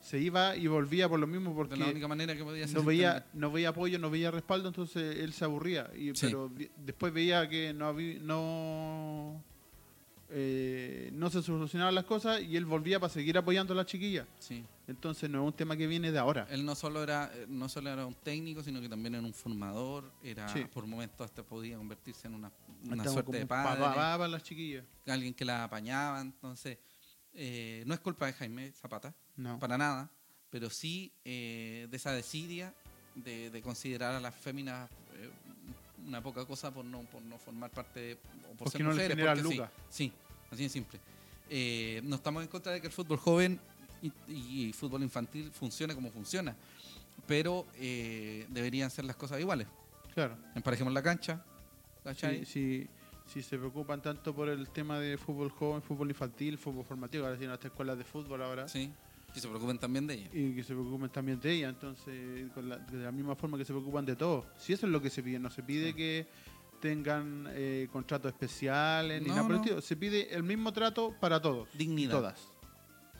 Se iba y volvía por lo mismo porque de la única manera que podía ser no veía, no veía apoyo, no veía respaldo, entonces él se aburría. Y, Sí. Pero después veía que no había, no, eh, no se solucionaban las cosas y él volvía para seguir apoyando a las chiquillas. Sí. Entonces no es un tema que viene de ahora. Él no solo era eh, no solo era un técnico, sino que también era un formador. Era Sí. por momentos hasta podía convertirse en una, una suerte de padre, papá para las chiquillas. alguien que la apañaba. Entonces, eh, no es culpa de Jaime Zapata, No. para nada, pero sí eh, de esa desidia de, de considerar a las féminas una poca cosa por no, por no formar parte de, o por Porque ser no les mujeres, generan porque sí. lucas. Sí, así de simple. Eh, no estamos en contra de que el fútbol joven y, y fútbol infantil funcione como funciona, pero eh, deberían ser las cosas iguales. Claro. Emparejemos la cancha. Si, si, si se preocupan tanto por el tema de fútbol joven, fútbol infantil, fútbol formativo, ahora tienen hasta escuelas de fútbol ahora. Sí, que se preocupen también de ella. Y que se preocupen también de ella, entonces, con la- de la misma forma que se preocupan de todo. Si eso es lo que se pide, no se pide Sí. que tengan eh, contratos especiales ni No, nada por el no. estilo. Se pide el mismo trato para todos, Dignidad. todas.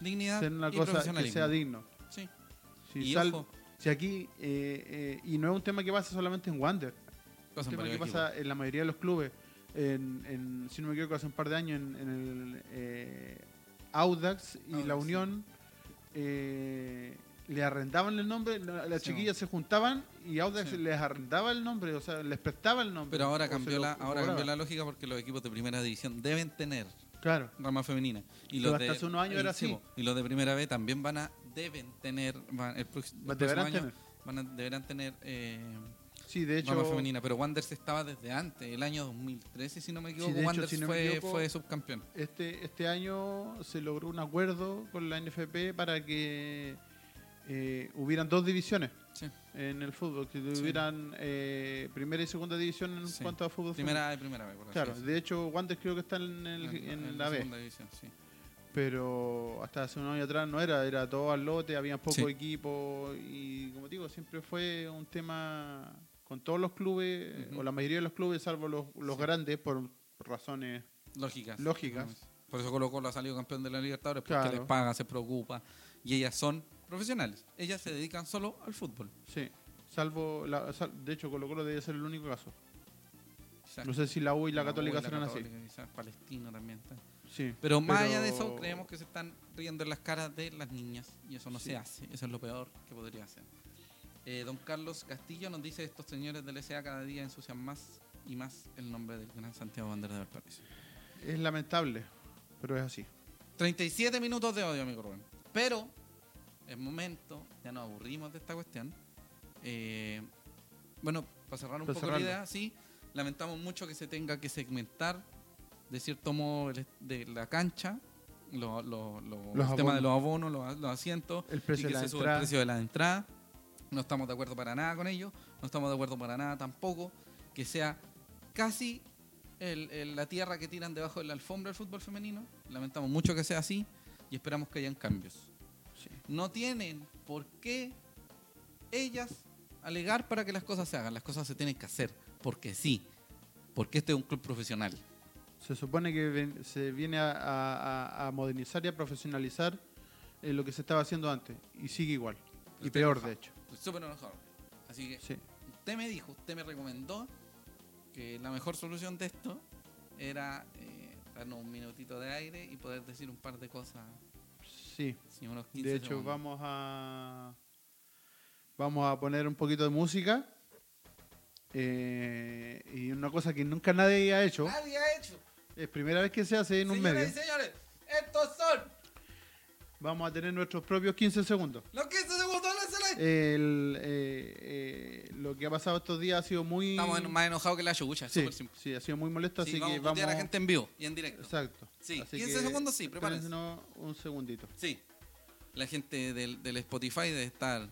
Dignidad Ser una y cosa que sea digno. Sí. Si, y sal- si aquí, eh, eh, y no es un tema que pasa solamente en Wander, pasa un tema que pasa en la mayoría de los clubes. En, en- si no me equivoco, hace un par de años en, en el eh, Audax y Audax, la sí. Eh, le arrendaban el nombre, la- las Sí, chiquillas se juntaban y Audax Sí. les arrendaba el nombre, o sea, les prestaba el nombre. Pero ahora cambió lo la, ahora cambió la lógica porque los equipos de primera división deben tener Claro, rama femenina. Y Pero los hasta de, hace unos años era sí, así. Y los de primera B también van a, deben tener, van- el, próximo deberán año tener. van a- deberán tener eh, Sí, de hecho, rama femenina. Pero Wanderers estaba desde antes, el año 2013, si no me equivoco, hecho, Wanderers si no fue, equivoco, fue subcampeón. este, este año se logró un acuerdo con la NFP para que eh, hubieran dos divisiones Sí. en el fútbol, que tuvieran eh, primera y segunda división en Sí. cuanto a fútbol. Primera y primera B, por Claro, de hecho, Wander creo que está en, el- en En la B, segunda división, sí. pero hasta hace unos años atrás no era, era todo al lote, había poco Sí. equipo y como digo, siempre fue un tema con todos los clubes, o la mayoría de los clubes, salvo los, los Sí. grandes, por razones Lógicas. Lógicas. Por eso Colo Colo ha salido campeón de la Libertadores, porque Claro. les paga, se preocupa. Y ellas son profesionales. Ellas se dedican solo al fútbol. Sí, salvo, la, sal- de hecho Colo Colo debe ser el único caso. No sé si la U y la, U Católica la serán así. Palestino también está. Sí, Pero más pero- allá de eso, creemos que se están riendo en las caras de las niñas. Y eso no Sí. se hace. Eso es lo peor que podría hacer. Eh, don Carlos Castillo nos dice estos señores del SA cada día ensucian más y más el nombre del gran Santiago Bandera de Valparaíso. Es lamentable, pero es así. 37 minutos de odio, amigo Rubén. Pero es momento, ya nos aburrimos de esta cuestión. Eh, bueno, para cerrar un Para poco la idea, sí, lamentamos mucho que se tenga que segmentar de cierto modo de la cancha, lo, lo- lo- Los el tema de abonos. los abonos, los, asientos, El y precio que de la se sube el entrada. precio de la entrada. No estamos de acuerdo para nada con ello. No estamos de acuerdo para nada tampoco que sea casi el- el- la tierra que tiran debajo de la alfombra del fútbol femenino. Lamentamos mucho que sea así y esperamos que hayan cambios. Sí. No tienen por qué ellas alegar para que las cosas se hagan. Las cosas se tienen que hacer porque sí. Porque este es un club profesional. Se supone que ven- se viene a, a- a- a modernizar y a profesionalizar eh, lo que se estaba haciendo antes y sigue igual. Y peor, enojado. de hecho. Estoy súper enojado. Así que Sí. usted me dijo, usted me recomendó que la mejor solución de esto era eh, darnos un minutito de aire y poder decir un par de cosas. Sí. sí, unos 15 De hecho, segundos. vamos a. Vamos a poner un poquito de música. Eh, y una cosa que nunca nadie ha hecho. Nadie ha hecho. Es primera vez que se hace en un medio. y señores, estos son Vamos a tener nuestros propios 15 segundos. los 15 segundos de la Celeste. El, eh, eh, lo que ha pasado estos días ha sido muy. Estamos en- más enojados que la chucha, es sí, súper simple. sí, ha sido muy molesto, Sí, así vamos que a vamos. putear a la gente en vivo y en directo. Exacto. Sí, Así 15 que segundos, sí, prepárense. un segundito. Sí, la gente del, del Spotify debe estar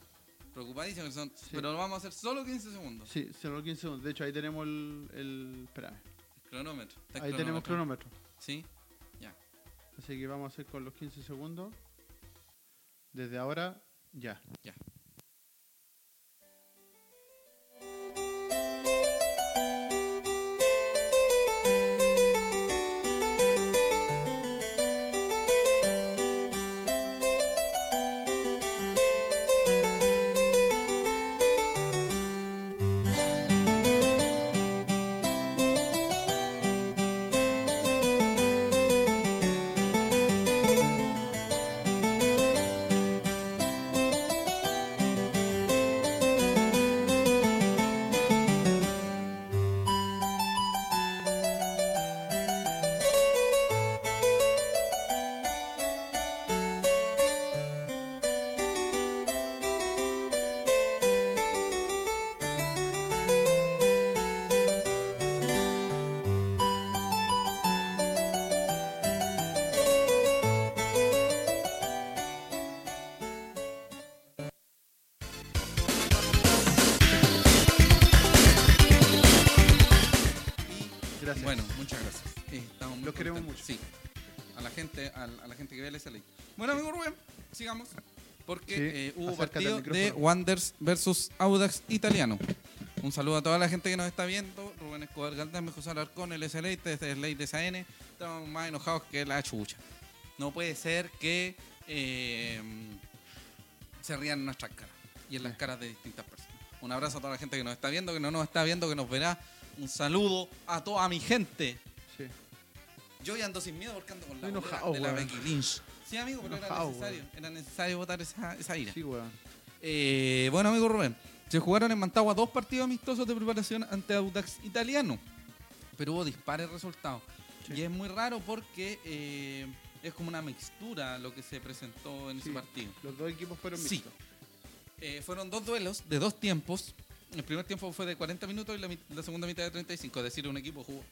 preocupadísima, que son- pero lo vamos a hacer solo 15 segundos. Sí, solo 15 segundos. De hecho, ahí tenemos el. el espérame. Cronómetro. está el Ahí tenemos cronómetro. Sí, ya. Así que vamos a hacer con los 15 segundos. Desde ahora, ya. Ya. Música Gracias. Bueno, muchas gracias. Estamos muy Los queremos mucho. Sí. A la gente, a, a la gente que ve el SLA. Bueno, amigo Rubén, sigamos. Porque Sí, eh, hubo acércate al partido de micrófono. Wanderers versus Audax Italiano. Un saludo a toda la gente que nos está viendo. Rubén Escobar Galdame, José Alarcón, el SLA, desde el Ley de SAN. Estamos más enojados que la chucha. No puede ser que eh, se rían en nuestras caras y en las caras de distintas personas. Un abrazo a toda la gente que nos está viendo, que no nos está viendo, que nos verá. Un saludo a toda mi gente. Sí. Yo ya ando sin miedo porque ando con la enojado, de la. Becky Lynch. Sí, amigo, pero era necesario. Era necesario votar esa, esa ira. Sí, weón. Eh, bueno, amigo Rubén, se jugaron en Mantagua dos partidos amistosos de preparación ante Audax Italiano, pero hubo dispares resultados. Sí. Y es muy raro porque eh, es como una mixtura lo que se presentó en Sí. ese partido. Los dos equipos fueron Sí. mixtos. Eh, fueron dos duelos de dos tiempos. El primer tiempo fue de 40 minutos y la, la segunda mitad de 35. Es decir, un equipo jugó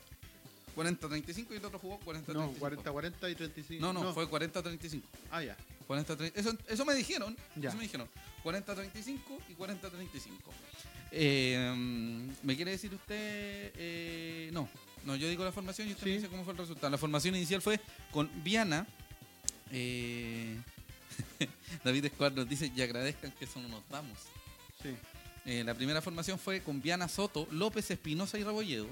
40-35 y el otro jugó 40-35. No, 40-40 y 35. No, no, fue 40-35. Ah, ya. 40, 30, eso, eso me dijeron. Ya. Eso me dijeron. 40-35 y 40-35. Eh, ¿Me quiere decir usted? eh, no. No, yo digo la formación y usted me Sí. dice cómo fue el resultado. La formación inicial fue con Viana. eh, David Escobar nos dice, y agradezcan que eso no nos damos. Sí. Eh, la primera formación fue con Viana Soto, López Espinosa y Rebolledo,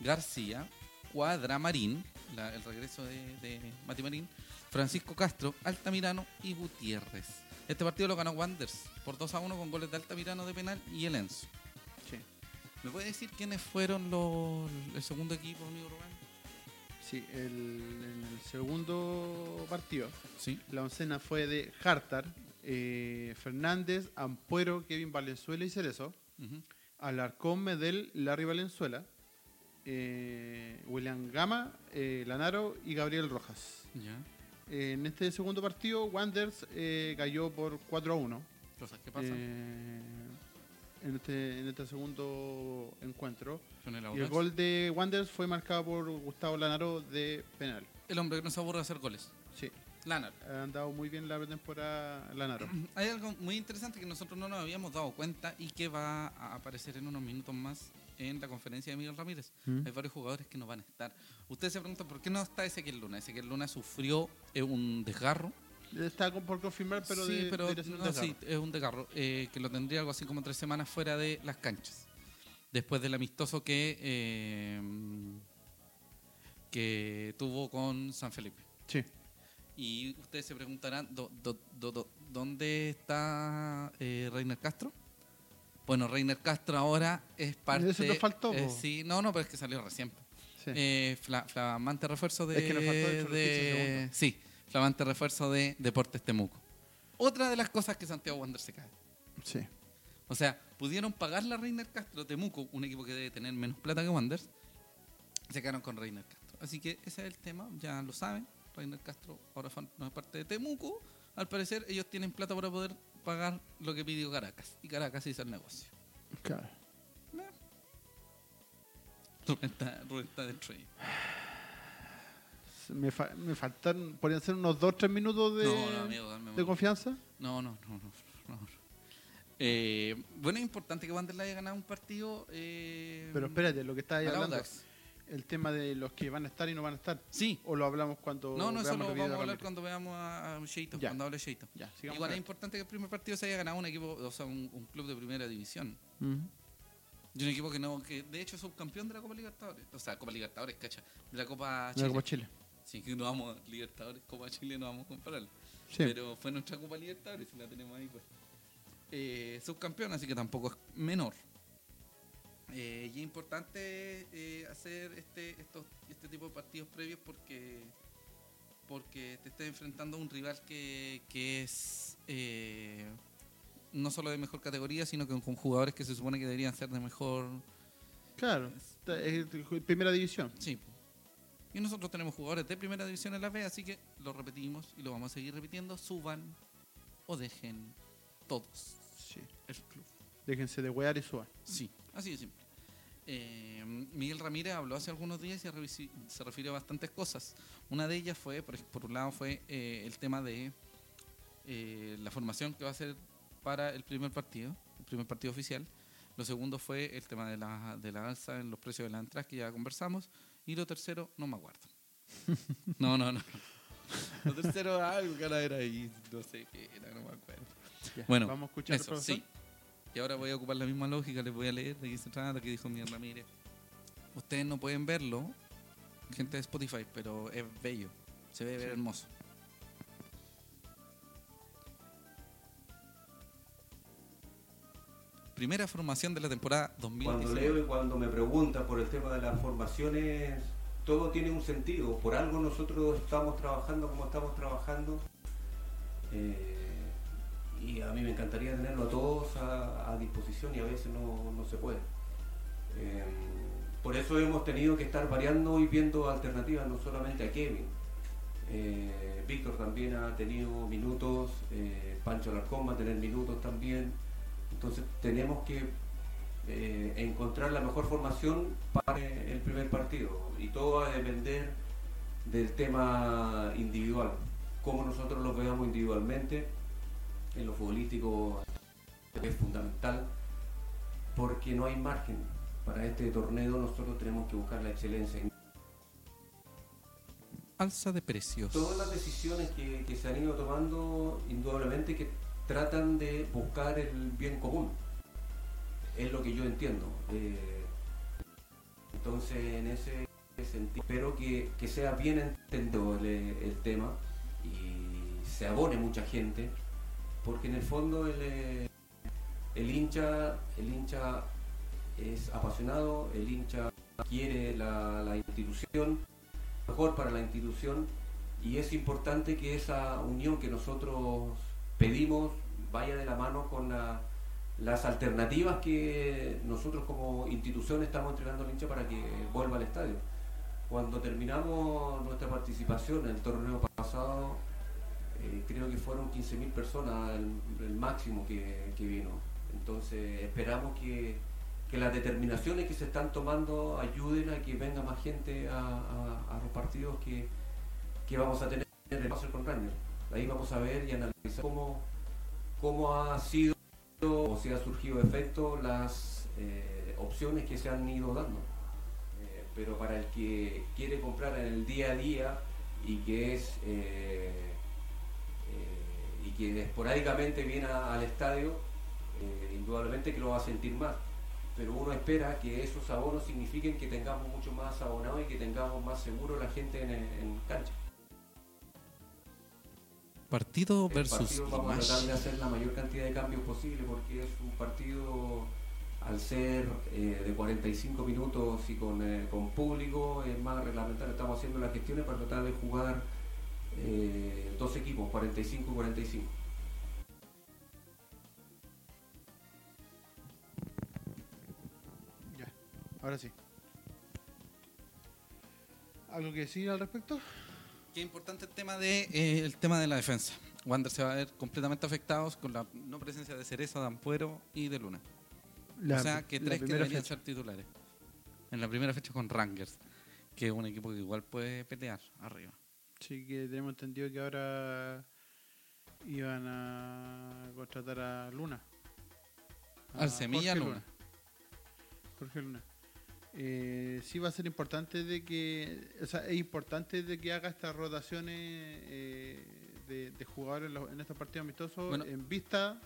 García, Cuadra Marín, la- el regreso de, de Mati Marín, Francisco Castro, Altamirano y Gutiérrez. Este partido lo ganó Wanders por 2 a 1 con goles de Altamirano de penal y el Enzo. Sí. ¿Me puede decir quiénes fueron los el segundo equipo, amigo Rubén? Sí, el segundo partido, Sí. la oncena fue de Hartar, eh, Fernández, Ampuero, Kevin Valenzuela y Cerezo, Ujú. Alarcón, Medel, Larry Valenzuela, eh, William Gama, eh, Lanaro y Gabriel Rojas. En este segundo partido, Wanders cayó por 4 a 1. Cosas que pasan en, este, en este segundo encuentro. Y el gol de Wanders fue marcado por Gustavo Lanaro de penal. El hombre que no se aburre de hacer goles. Sí, Lanar. ha andado muy bien la temporada Lanaro. Hay algo muy interesante que nosotros no nos habíamos dado cuenta y que va a aparecer en unos minutos más en la conferencia de Miguel Ramírez. ¿Mm? Hay varios jugadores que no van a estar. Ustedes se preguntan por qué no está Ezequiel Luna. Ezequiel Luna sufrió un desgarro. Está por confirmar, pero, sí, de- pero no, sí, es un desgarro eh, que lo tendría algo así como tres semanas fuera de las canchas. Después del amistoso que, eh, que tuvo con San Felipe. Sí. Y ustedes se preguntarán, ¿dó- dó- dó- dó- ¿dónde está eh, Reiner Castro? Bueno, Reiner Castro ahora es parte... Eso nos faltó, eh, sí, no, no, pero es que salió recién. Sí. Eh, fla- flamante refuerzo de... Es que nos faltó, de de- 15 segundos. sí, flamante refuerzo de Deportes Temuco. Otra de las cosas que Santiago Wander se cae. sí. O sea, pudieron pagar la Reiner Castro Temuco, un equipo que debe tener menos plata que Wanderers, y se quedaron con Reiner Castro. Así que ese es el tema, ya lo saben. Reiner Castro ahora no es parte de Temuco. Al parecer ellos tienen plata para poder pagar lo que pidió Caracas. Y Caracas hizo el negocio. Claro. Rubén está, Rubén está dentro ahí. Me, fa- me faltan, podrían ser unos 2-3 minutos de, No, no, amigo, dame de confianza. No, no, no, no. no. Eh, bueno, es importante que Wander le haya ganado un partido. Eh, Pero espérate, lo que estás ahí hablando, Audax. El tema de los que van a estar y no van a estar. Sí, O lo hablamos cuando No, no, eso lo vamos de a hablar cuando veamos a, a Sheito, cuando hable Sheito. Ya, Igual es importante que el primer partido se haya ganado un equipo, o sea, un, un club de primera división. Ujú. Y un equipo que no, que de hecho es subcampeón de la Copa Libertadores. O sea, Copa Libertadores, cacha. De la Copa De Chile. la Copa Chile. Sí, que no vamos a Libertadores, Copa Chile no vamos a. Sí. Pero fue nuestra Copa Libertadores y la tenemos ahí pues. Eh, subcampeón, así que tampoco es menor. Eh, y es importante eh, hacer este, estos, este tipo de partidos previos porque porque te estás enfrentando a un rival que, que es eh, no solo de mejor categoría, sino que con jugadores que se supone que deberían ser de mejor... Claro, es primera división. Sí. Y nosotros tenemos jugadores de primera división en la B, así que lo repetimos y lo vamos a seguir repitiendo. Suban o dejen todos Sí. el club. Déjense de wear y suban. Sí, así de simple. Eh, Miguel Ramírez habló hace algunos días y se refirió a bastantes cosas. Una de ellas fue, por, por un lado, fue eh, el tema de eh, la formación que va a ser para el primer partido, el primer partido oficial. Lo segundo fue el tema de la, de la alza en los precios de la entrada que ya conversamos. Y lo tercero, no me acuerdo. No, no, no. Lo tercero, algo que ahora era ahí, no sé qué era, no me acuerdo. Ya, Bueno, vamos a escuchar Eso, profesor. sí. Y ahora voy a ocupar la misma lógica, les voy a leer de qué se trata, que dijo Miguel Ramírez. Ustedes no pueden verlo, gente de Spotify, pero es bello. Se ve ver hermoso. Primera formación de la temporada Cuando 2019. leo y cuando me preguntan por el tema de las formaciones, todo tiene un sentido. Por algo nosotros estamos trabajando como estamos trabajando. Eh, y a mí me encantaría tenerlo a todos a, disposición y a veces no, no se puede. Eh, por eso hemos tenido que estar variando y viendo alternativas, no solamente a Kevin. Eh, Víctor también ha tenido minutos, eh, Pancho Alarcón va a tener minutos también. Entonces tenemos que eh, encontrar la mejor formación para el primer partido y todo va a depender del tema individual, cómo nosotros lo veamos individualmente, en lo futbolístico es fundamental porque no hay margen. Para este torneo nosotros tenemos que buscar la excelencia. Alza de precios. Todas las decisiones que, que se han ido tomando, indudablemente que tratan de buscar el bien común. Es lo que yo entiendo. Eh, entonces, en ese sentido, espero que, que sea bien entendido el, el tema y se abone mucha gente, porque en el fondo el, eh, el hincha, el hincha es apasionado, el hincha quiere la, la institución, mejor para la institución y es importante que esa unión que nosotros pedimos vaya de la mano con la- las alternativas que nosotros como institución estamos entregando al hincha para que vuelva al estadio. Cuando terminamos nuestra participación en el torneo pasado, eh, creo que fueron 15.000 personas el, máximo que, que vino. Entonces esperamos que, que las determinaciones que se están tomando ayuden a que venga más gente a, a- los partidos que, que vamos a tener en el Master con Rangers. Ahí vamos a ver y analizar cómo, cómo ha sido o si ha surgido efecto las eh, opciones que se han ido dando. Eh, pero para el que quiere comprar en el día a día y que es que esporádicamente viene a- al estadio, eh, indudablemente que lo va a sentir más. Pero uno espera que esos abonos signifiquen que tengamos mucho más abonados y que tengamos más seguro la gente en, en cancha. Partido El versus partido vamos a tratar de hacer la mayor cantidad de cambios posible porque es un partido al ser eh, de 45 minutos y con, eh, con público es más reglamentario. Estamos haciendo las gestiones para tratar de jugar eh, dos equipos, 45 y 45. Ya, ahora sí. ¿Algo que decir al respecto? Qué importante el tema de eh, el tema de la defensa. Wander se va a ver completamente afectados con la no presencia de Cerezo, de Ampuero y de Luna. La- o sea, que tres que deberían fecha. ser titulares. En la primera fecha con Rangers, que es un equipo que igual puede pelear arriba. Sí, que tenemos entendido que ahora iban a contratar a Luna. A Al Semilla Jorge Luna. Jorge Luna. Eh, sí va a ser importante de que, o sea, es importante de que haga estas rotaciones eh, de, de jugadores en, los- en estos partidos amistosos Bueno. en vista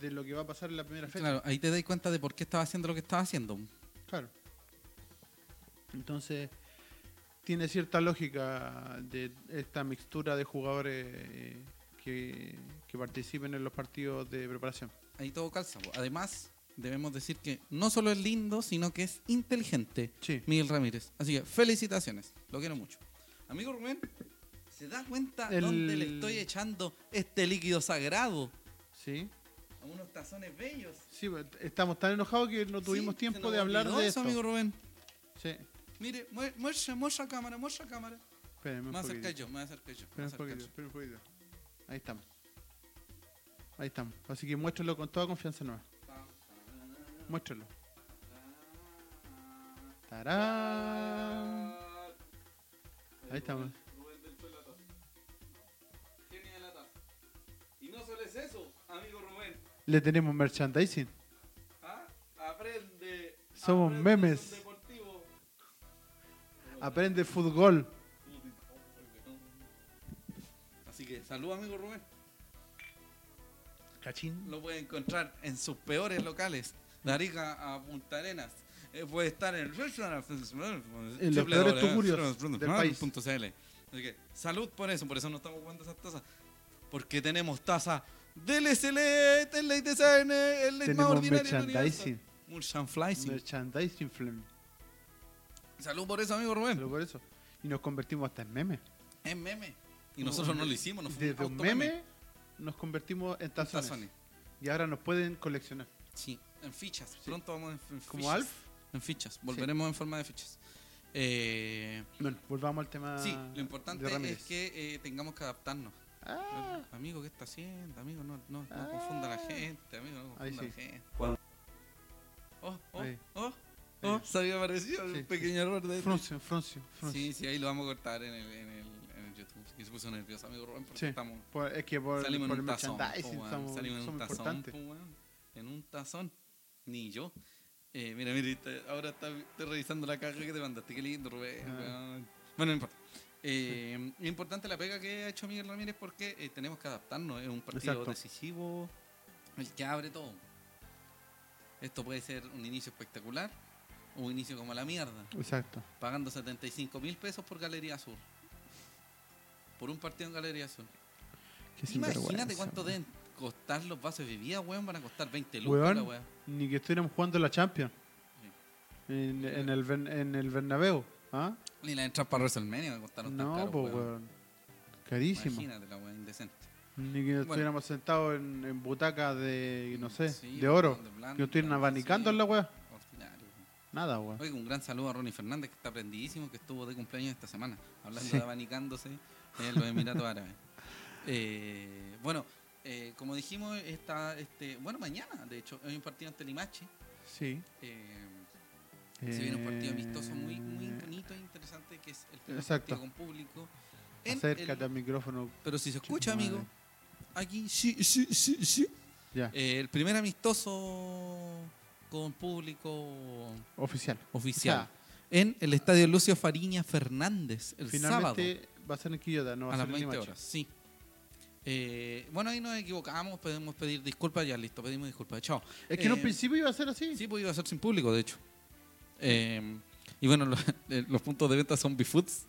de lo que va a pasar en la primera fecha. Claro, ahí te das cuenta de por qué estaba haciendo lo que estaba haciendo. Claro. Entonces, tiene cierta lógica de esta mixtura de jugadores eh, que, que participen en los partidos de preparación. Ahí todo calza. Además, debemos decir que no solo es lindo, sino que es inteligente Sí. Miguel Ramírez. Así que felicitaciones, lo quiero mucho. Amigo Rubén, ¿se da cuenta El- dónde le estoy echando este líquido sagrado? Sí. A unos tazones bellos. Sí, pues, estamos tan enojados que no tuvimos Sí, tiempo de hablar de eso, esto. amigo Rubén. Sí. Mire, mu- muestra, muestra cámara, muestra cámara. Espérenme Me un voy a acercar poquito. yo, me voy a acercar yo. Espérenme un poquito, espérenme un poquito. Ahí estamos. Ahí estamos. Así que muéstralo con toda confianza nueva. Muéstralo. ¡Tarán! Ahí estamos. Y no solo es eso, amigo Rubén. Le tenemos merchandising. ¿Ah? Aprende. Somos aprende memes. Aprende fútbol. Así que salud, amigo Rubén. Cachín. Lo puede encontrar en sus peores locales. De Arica a Punta Arenas. Eh, puede estar en, En los peores tugurios del país. .cl. Así que salud por eso, por eso no estamos jugando esas tazas. Porque tenemos taza del SLE, el Late Design, el más ordinario del universo. Merchandising. Merchandising. Salud por eso, amigo Rubén. Solo por eso. Y nos convertimos hasta en meme. Es meme. Y nosotros no lo hicimos, nos Desde un meme nos convertimos en tazones. Tazones. Y ahora nos pueden coleccionar. Sí, en fichas. Pronto vamos en, en Como fichas. Alf. En fichas. Volveremos en forma de fichas. Eh, Bueno, volvamos al tema. sí, lo importante es que eh, tengamos que adaptarnos. Ah, Amigo, ¿qué está haciendo? Amigo, no, no, no confunda a la Ah. gente. Amigo, no confunda a la sí. gente. Oh, oh, oh, oh, se había aparecido Sí. un pequeño error de Fruncio, Fruncio, Fruncio. Sí, sí, ahí lo vamos a cortar en el, en el, en el YouTube. Que se puso nervioso, amigo Rubén, porque Sí. estamos Por- es que por, Salimos por en el un tazón. po, somos, Salimos en un tazón, po. En un tazón. Ni yo. Eh, mira, mira, ahora está, estoy revisando la caja que te mandaste. Qué lindo, Rubén. Ah. Bueno, no importa. Eh, es importante la pega que ha hecho Miguel Ramírez porque eh, tenemos que adaptarnos. Es un partido Exacto. decisivo, el que abre todo. Esto puede ser un inicio espectacular un inicio como la mierda Exacto. pagando 75 mil pesos por Galería Sur. Por un partido en Galería Sur. Qué Imagínate cuánto weón. deben costar los vasos de bebida, weón. Van a costar 20 lucas Weón. Ni que estuviéramos jugando la Champions. En, en el, en el Bernabéu. ¿Ah? Ni la entrada para WrestleMania me costaron tan No, caro, pues, weón. weón. Carísimo. Imagínate la weá, indecente. Ni que estuviéramos sentados en, en butacas de, no sé, Sí, de oro. weón, de blanco, Que nos estuvieran blanco, abanicando sí. en la weá. Nada, weón. Oye, un gran saludo a Ronnie Fernández que está prendidísimo, que estuvo de cumpleaños esta semana, hablando Sí. de abanicándose en los Emiratos Árabes. Eh, bueno, eh, como dijimos, está, este, bueno, mañana, de hecho, hay un partido ante Limache. Sí. Eh, se viene un partido amistoso muy, muy bonito e interesante, que es el primer Exacto. partido con público. Acércate al micrófono. pero si se escucha, amigo, aquí sí, sí, sí, sí. Ya. El primer amistoso con público Oficial. oficial O sea, en el estadio Lucio Fariña Fernández el sábado Finalmente va a ser en Quillota, no va a las ser en 20 Limache. horas. Sí. Eh, bueno, ahí nos equivocamos, podemos pedir disculpas, ya listo, pedimos disculpas, chao. Es que en un Eh, principio iba a ser así. Sí, pues iba a ser sin público, de hecho. Eh, y bueno, lo- los puntos de venta son Bifoods,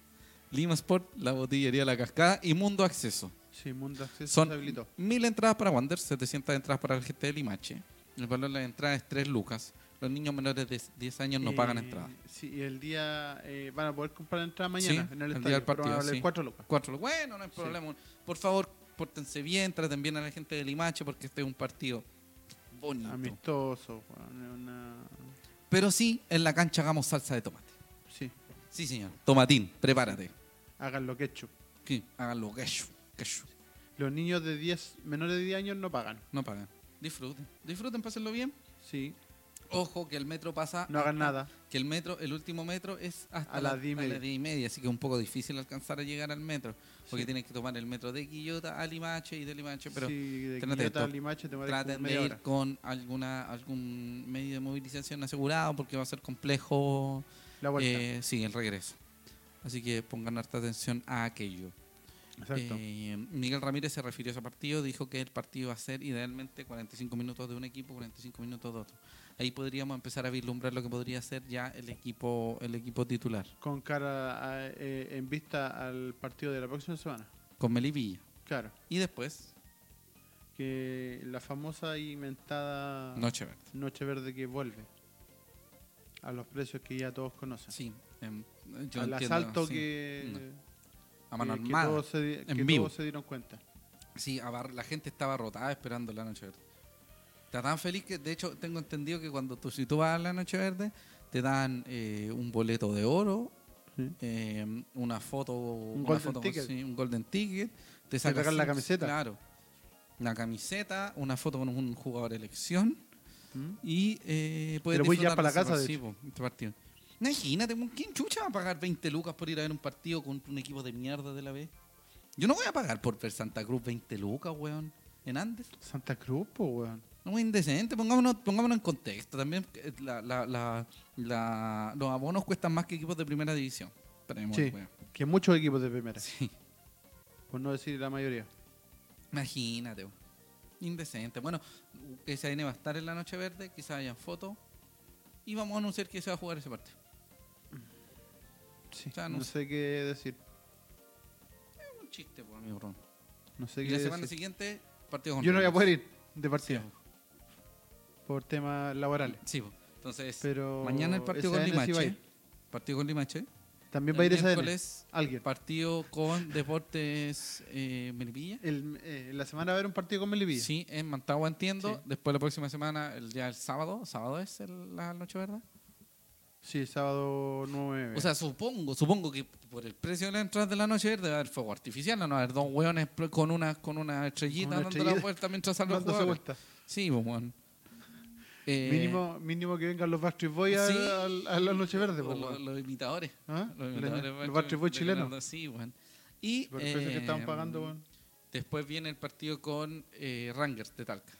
Lima Sport, la botillería La Cascada y Mundo Acceso. Sí, Mundo Acceso Son mil entradas para Wander, 700 entradas para el GT de Limache. El valor de la entrada es 3 lucas. Los niños menores de 10 años no pagan Eh, entrada. Sí, y el día eh, van a poder comprar entrada mañana Sí, en el, el estadio. día del partido, sí. cuatro lucas. Cuatro. Bueno, no hay Sí. problema. Por favor, pórtense bien, traten bien a la gente de Limache porque este es un partido bonito. Amistoso, una... Pero sí, en la cancha hagamos salsa de tomate. Sí, Sí, señor. Tomatín, prepárate. háganlo ketchup. Sí, háganlo queso. Los niños de 10, menores de 10 años no pagan. No pagan. Disfruten. Disfruten, pásenlo bien. Sí, Ojo que el metro pasa. no hagan nada. Que el metro, el último metro es hasta A las diez y media. y así que es un poco difícil alcanzar a llegar al metro. Porque Sí. tienen que tomar el metro de Quillota a Limache y de Limache, pero sí, de Quillota a. Limache te traten de ir con alguna algún medio de movilización asegurado porque va a ser complejo La vuelta. eh, sí, el regreso. Así que pongan harta atención a aquello. Exacto. Eh, Miguel Ramírez se refirió a ese partido, dijo que el partido va a ser idealmente 45 minutos de un equipo, 45 minutos de otro. Ahí podríamos empezar a vislumbrar lo que podría ser ya el equipo el equipo titular, con cara a- eh, en vista al partido de la próxima semana. con Melipilla. Claro, Y después, que la famosa y mentada Noche Verde. Noche Verde que vuelve a los precios que ya todos conocen. Sí, em, yo Al entiendo, asalto sí. que, a mano que- que armada. todos se, di- en que vivo. todos se dieron cuenta. Sí, la gente estaba rotada esperando la Noche Verde. Está tan feliz que, de hecho, tengo entendido que cuando tú, si tú vas a la Noche Verde, te dan eh, un boleto de oro, Sí. eh, una foto, una golden foto, ticket. sí, un golden ticket, te sacan la camiseta. Claro, la camiseta, una foto con un jugador de elección ¿Mm? y eh, puedes Pero voy ya para la casa, de este partido. Imagínate, ¿con ¿quién chucha va a pagar 20 lucas por ir a ver un partido con un equipo de mierda de la B? Yo no voy a pagar por ver Santa Cruz 20 lucas, weón, en Andes. Santa Cruz, pues, weón. No muy indecente, pongámonos, pongámonos en contexto. También eh, la, la, la, la- los abonos cuestan más que equipos de primera división. Esperemos, Sí. weón. Que muchos equipos de primera, Sí. por no decir la mayoría. Imagínate, weón. Indecente. Bueno, SAN va a estar en la Noche Verde, quizás hayan fotos. Y vamos a anunciar que se va a jugar ese partido. Sí, O sea, no no, sé. qué decir. Un chiste, por mi bro. No sé Y qué la semana decir. siguiente, partido con Yo no voy a poder ir de Sí, partida por temas laborales. sí, po. Entonces, Pero mañana el partido con sí Limache. Partido con Limache. También va a ir esa Alguien. partido con Deportes eh, Melipilla. El, eh, la semana va a haber un partido con Melipilla. Sí, en Mantagua entiendo. Sí. Después la próxima semana, el día del sábado. ¿Sábado es el- la noche, verdad? Sí, sábado 9. O sea, supongo, supongo que por el precio de la entrada de la noche verde va a haber fuego artificial, no va a haber dos hueones con una, con una estrellita Con una dando la vuelta mientras salen los jugadores. vuelta. Sí, pues, weón. Eh, mínimo, mínimo que vengan los Backstreet Boys a- sí. al- a, la noche verde. pues, lo- weón. los imitadores. ¿Ah? Los imitadores Los Backstreet- Boys chilenos. Sí, weón. Y Por el precio que estaban eh, pagando, weón. después viene el partido con eh, Rangers de Talca.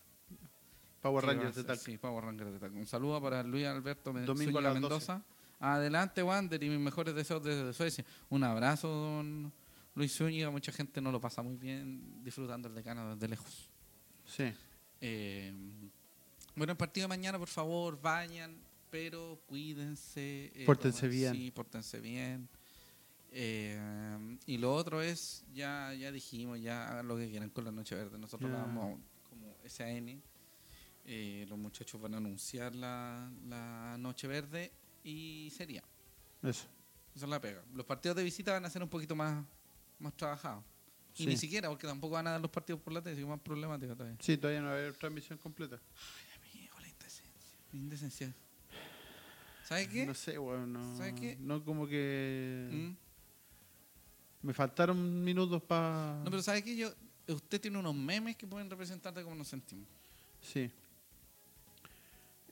Power Sí, Rangers de ser- tal. Sí, Power Rangers de Talca. Un saludo para Luis Alberto Domingo Zúñiga las 12. Mendoza. Adelante, Wander, y mis mejores deseos desde Suecia. Un abrazo, don Luis Zúñiga. Mucha gente no lo pasa muy bien disfrutando el decano desde lejos. Sí. Eh, bueno, el partido de mañana, por favor, vayan, pero cuídense. eh, Pórtense bien. Sí, pórtense bien. Eh, y lo otro es, ya, ya dijimos, ya hagan lo que quieran con la Noche Verde. Nosotros Ya. la vamos como SAN. Eh, los muchachos van a anunciar la, la Noche Verde y sería. Eso. Esa es la pega. Los partidos de visita van a ser un poquito más, más trabajados. Y ni siquiera, porque tampoco van a dar los partidos por la tele, que más problemático todavía. Sí, todavía no va a haber transmisión completa. Amigo, la indecencia. La indecencia. ¿Sabes qué? No sé, weón. No, ¿Sabes qué? no como que. Mm. Me faltaron minutos para. No, pero ¿sabes qué? Yo, usted tiene unos memes que pueden representar de cómo nos sentimos. Sí.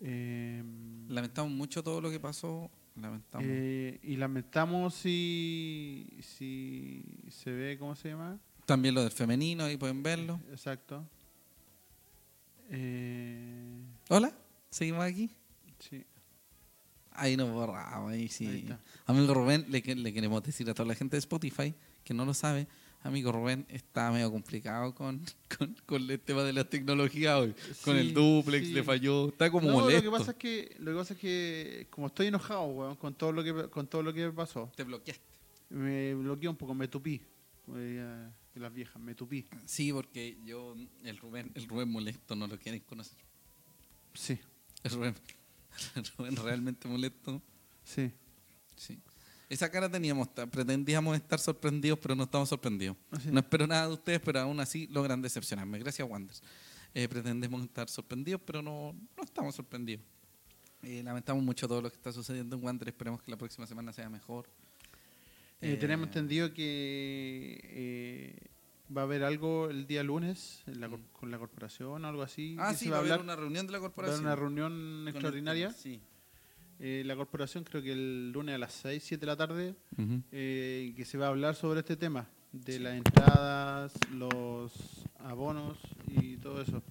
Em, Lamentamos mucho todo lo que pasó. Lamentamos. eh, y lamentamos si, si se ve, ¿cómo se llama? También lo del femenino, ahí pueden verlo. Exacto. Eh, Hola, seguimos aquí. sí, Ahí nos borramos, ahí ahí sí. está. Amigo Rubén, le, le queremos decir a toda la gente de Spotify que no lo sabe. Amigo Rubén está medio complicado con, con, con el tema de la tecnología hoy. Con el duplex, sí. le falló. Está como No, molesto. lo que pasa es que lo que pasa es que como estoy enojado, weón, con todo lo que con todo lo que pasó, Te bloqueaste. me bloqueé un poco, me tupí. Eh, las viejas, me tupí. Sí, porque yo, el Rubén, el Rubén molesto, no lo quieren conocer. Sí, El Rubén, el Rubén realmente molesto. sí. Sí. Esa cara teníamos, pretendíamos estar sorprendidos, pero no estamos sorprendidos. No espero nada de ustedes, pero aún así logran decepcionarme. Gracias, Wanders. Eh, pretendemos estar sorprendidos, pero no, no estamos sorprendidos. Eh, lamentamos mucho todo lo que está sucediendo en Wander. Esperemos que la próxima semana sea mejor. Eh, Eh, tenemos entendido que eh, va a haber algo el día lunes en la cor- con la corporación o algo así. Ah, sí, va a haber hablar, una reunión de la va a haber corporación. una reunión el extraordinaria. Sí. Eh, la corporación creo que el lunes a las 6, 7 de la tarde, Ujú. eh, que se va a hablar sobre este tema, de las entradas, los abonos y todo eso.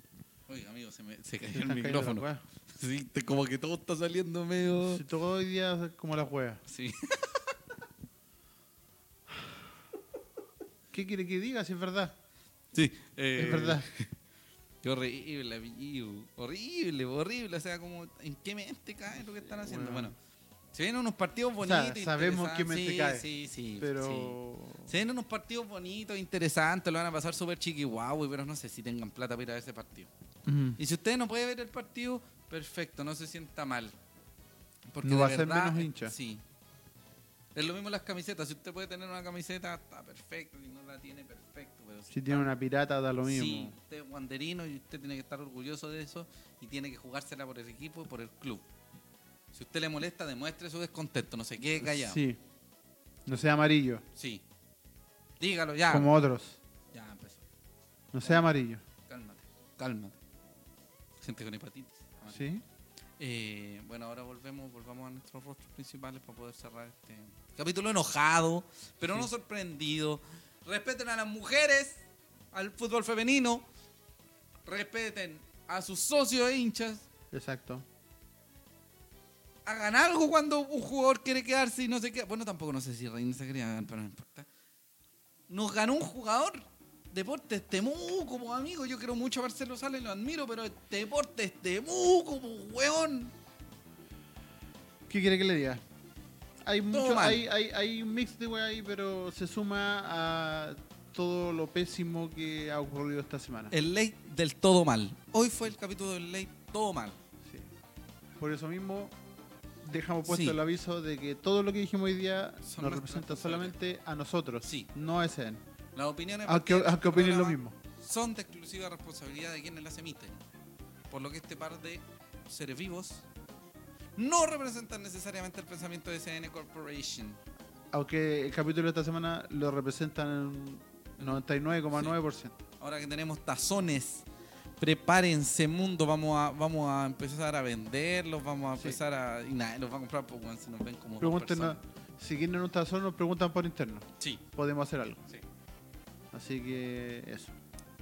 Oiga, amigo, se me se cayó el micrófono. Sí, te- como que todo está saliendo medio... Si todo hoy día es como las huevas. Sí. ¿Qué quiere que diga si es verdad? Sí, eh, Es verdad. Qué horrible, amigo. horrible, horrible. O sea, como, ¿en qué mente cae lo que están haciendo? Bueno. Bueno, se vienen unos partidos O bonitos. sea, sabemos qué mente sí, cae. Sí, sí, Pero sí. Se vienen unos partidos bonitos, interesantes, lo van a pasar súper chiqui guau, pero no sé si tengan plata para ir a ver ese partido. Y si usted no puede ver el partido, perfecto, no se sienta mal. Porque No de va a ser verdad, menos hincha. Sí. Es lo mismo las camisetas. Si usted puede tener una camiseta, está perfecto. Si no la tiene, perfecto. Pero si tiene una pirata da lo Sí, mismo. usted es guanderino y usted tiene que estar orgulloso de eso y tiene que jugársela por el equipo y por el club. Si usted le molesta, demuestre su descontento, no se quede callado. Sí. Sí. No sea amarillo, Dígalo ya. como otros. Ya empezó. No sea amarillo. Cálmate, cálmate. Gente con hepatitis. ¿Sí? Eh, bueno, ahora volvemos, volvamos a nuestros rostros principales para poder cerrar este capítulo enojado, pero no sorprendido. Respeten a las mujeres, al fútbol femenino, respeten a sus socios e hinchas, Exacto. hagan algo cuando un jugador quiere quedarse y no se queda. Bueno, tampoco no sé si Reina se quería ganar, pero no importa. Nos ganó un jugador. Deportes Temuco, como amigo. Yo quiero mucho a Marcelo Sales, lo admiro, pero Deportes Temuco, como hueón. ¿Qué quiere que le diga? Hay mucho, hay, hay, hay un mix de weá ahí, pero se suma a todo lo pésimo que ha ocurrido esta semana. El late del todo mal. Hoy fue el capítulo del late todo mal. Sí. Por eso mismo dejamos puesto Sí. el aviso de que todo lo que dijimos hoy día Son nos representa solamente a nosotros, Sí. no a SN. Las opiniones Aunque, aunque este opinen lo mismo. son de exclusiva responsabilidad de quienes las emiten. Por lo que este par de seres vivos no representan necesariamente el pensamiento de CN Corporation. Aunque el capítulo de esta semana lo representan en 99,9%. Ahora que tenemos tazones, prepárense mundo, vamos a, vamos a empezar a venderlos, vamos a Sí. empezar a... Y nada, los van a comprar porque se nos ven como Pregúntenos, si quieren un tazón, nos preguntan por interno. Sí, Podemos hacer algo. sí. Así que eso.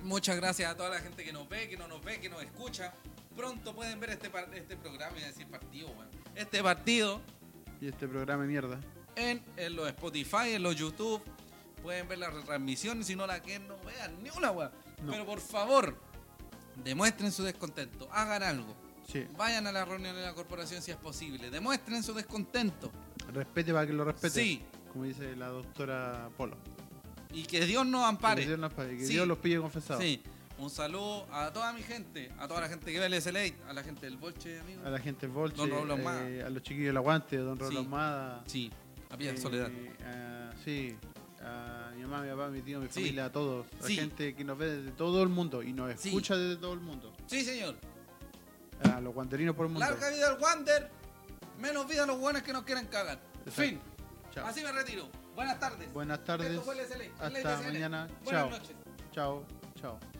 Muchas gracias a toda la gente que nos ve, que no nos ve, que nos escucha. Pronto pueden ver este, par- este programa y decir partido, weón. Este partido Y este programa de mierda. en, en los Spotify, en los YouTube. Pueden ver la retransmisión y si no la quieren no vean ni una weón. No. Pero por favor, demuestren su descontento, hagan algo. Sí. Vayan a la reunión de la corporación si es posible. Demuestren su descontento. Respete para que lo respete. Sí. Como dice la doctora Polo. Y que Dios nos ampare. Que Dios, nos pague, que Sí. Dios los pille confesados. Sí. Un saludo a toda mi gente, a toda la gente que ve el SLA, a la gente del Bolche, amigo. A la gente del Volche, Don Ahumada. eh, a los chiquillos del Aguante, a Don Raúl Sí. A Villa eh, Soledad. sí, a mi mamá, mi papá, mi tío, mi Sí. familia, a todos. A Sí. gente que nos ve desde todo el mundo y nos Sí. escucha desde todo el mundo. Sí, señor. A los guanterinos por el mundo. Larga vida al Wander. Menos vida a los buenos que nos quieren cagar. Exacto. Fin. Chao. Así me retiro. Buenas tardes. Buenas tardes. Esto fue el SLA. el Hasta SLA. mañana. Buenas Chao. noches. Chao. Chao.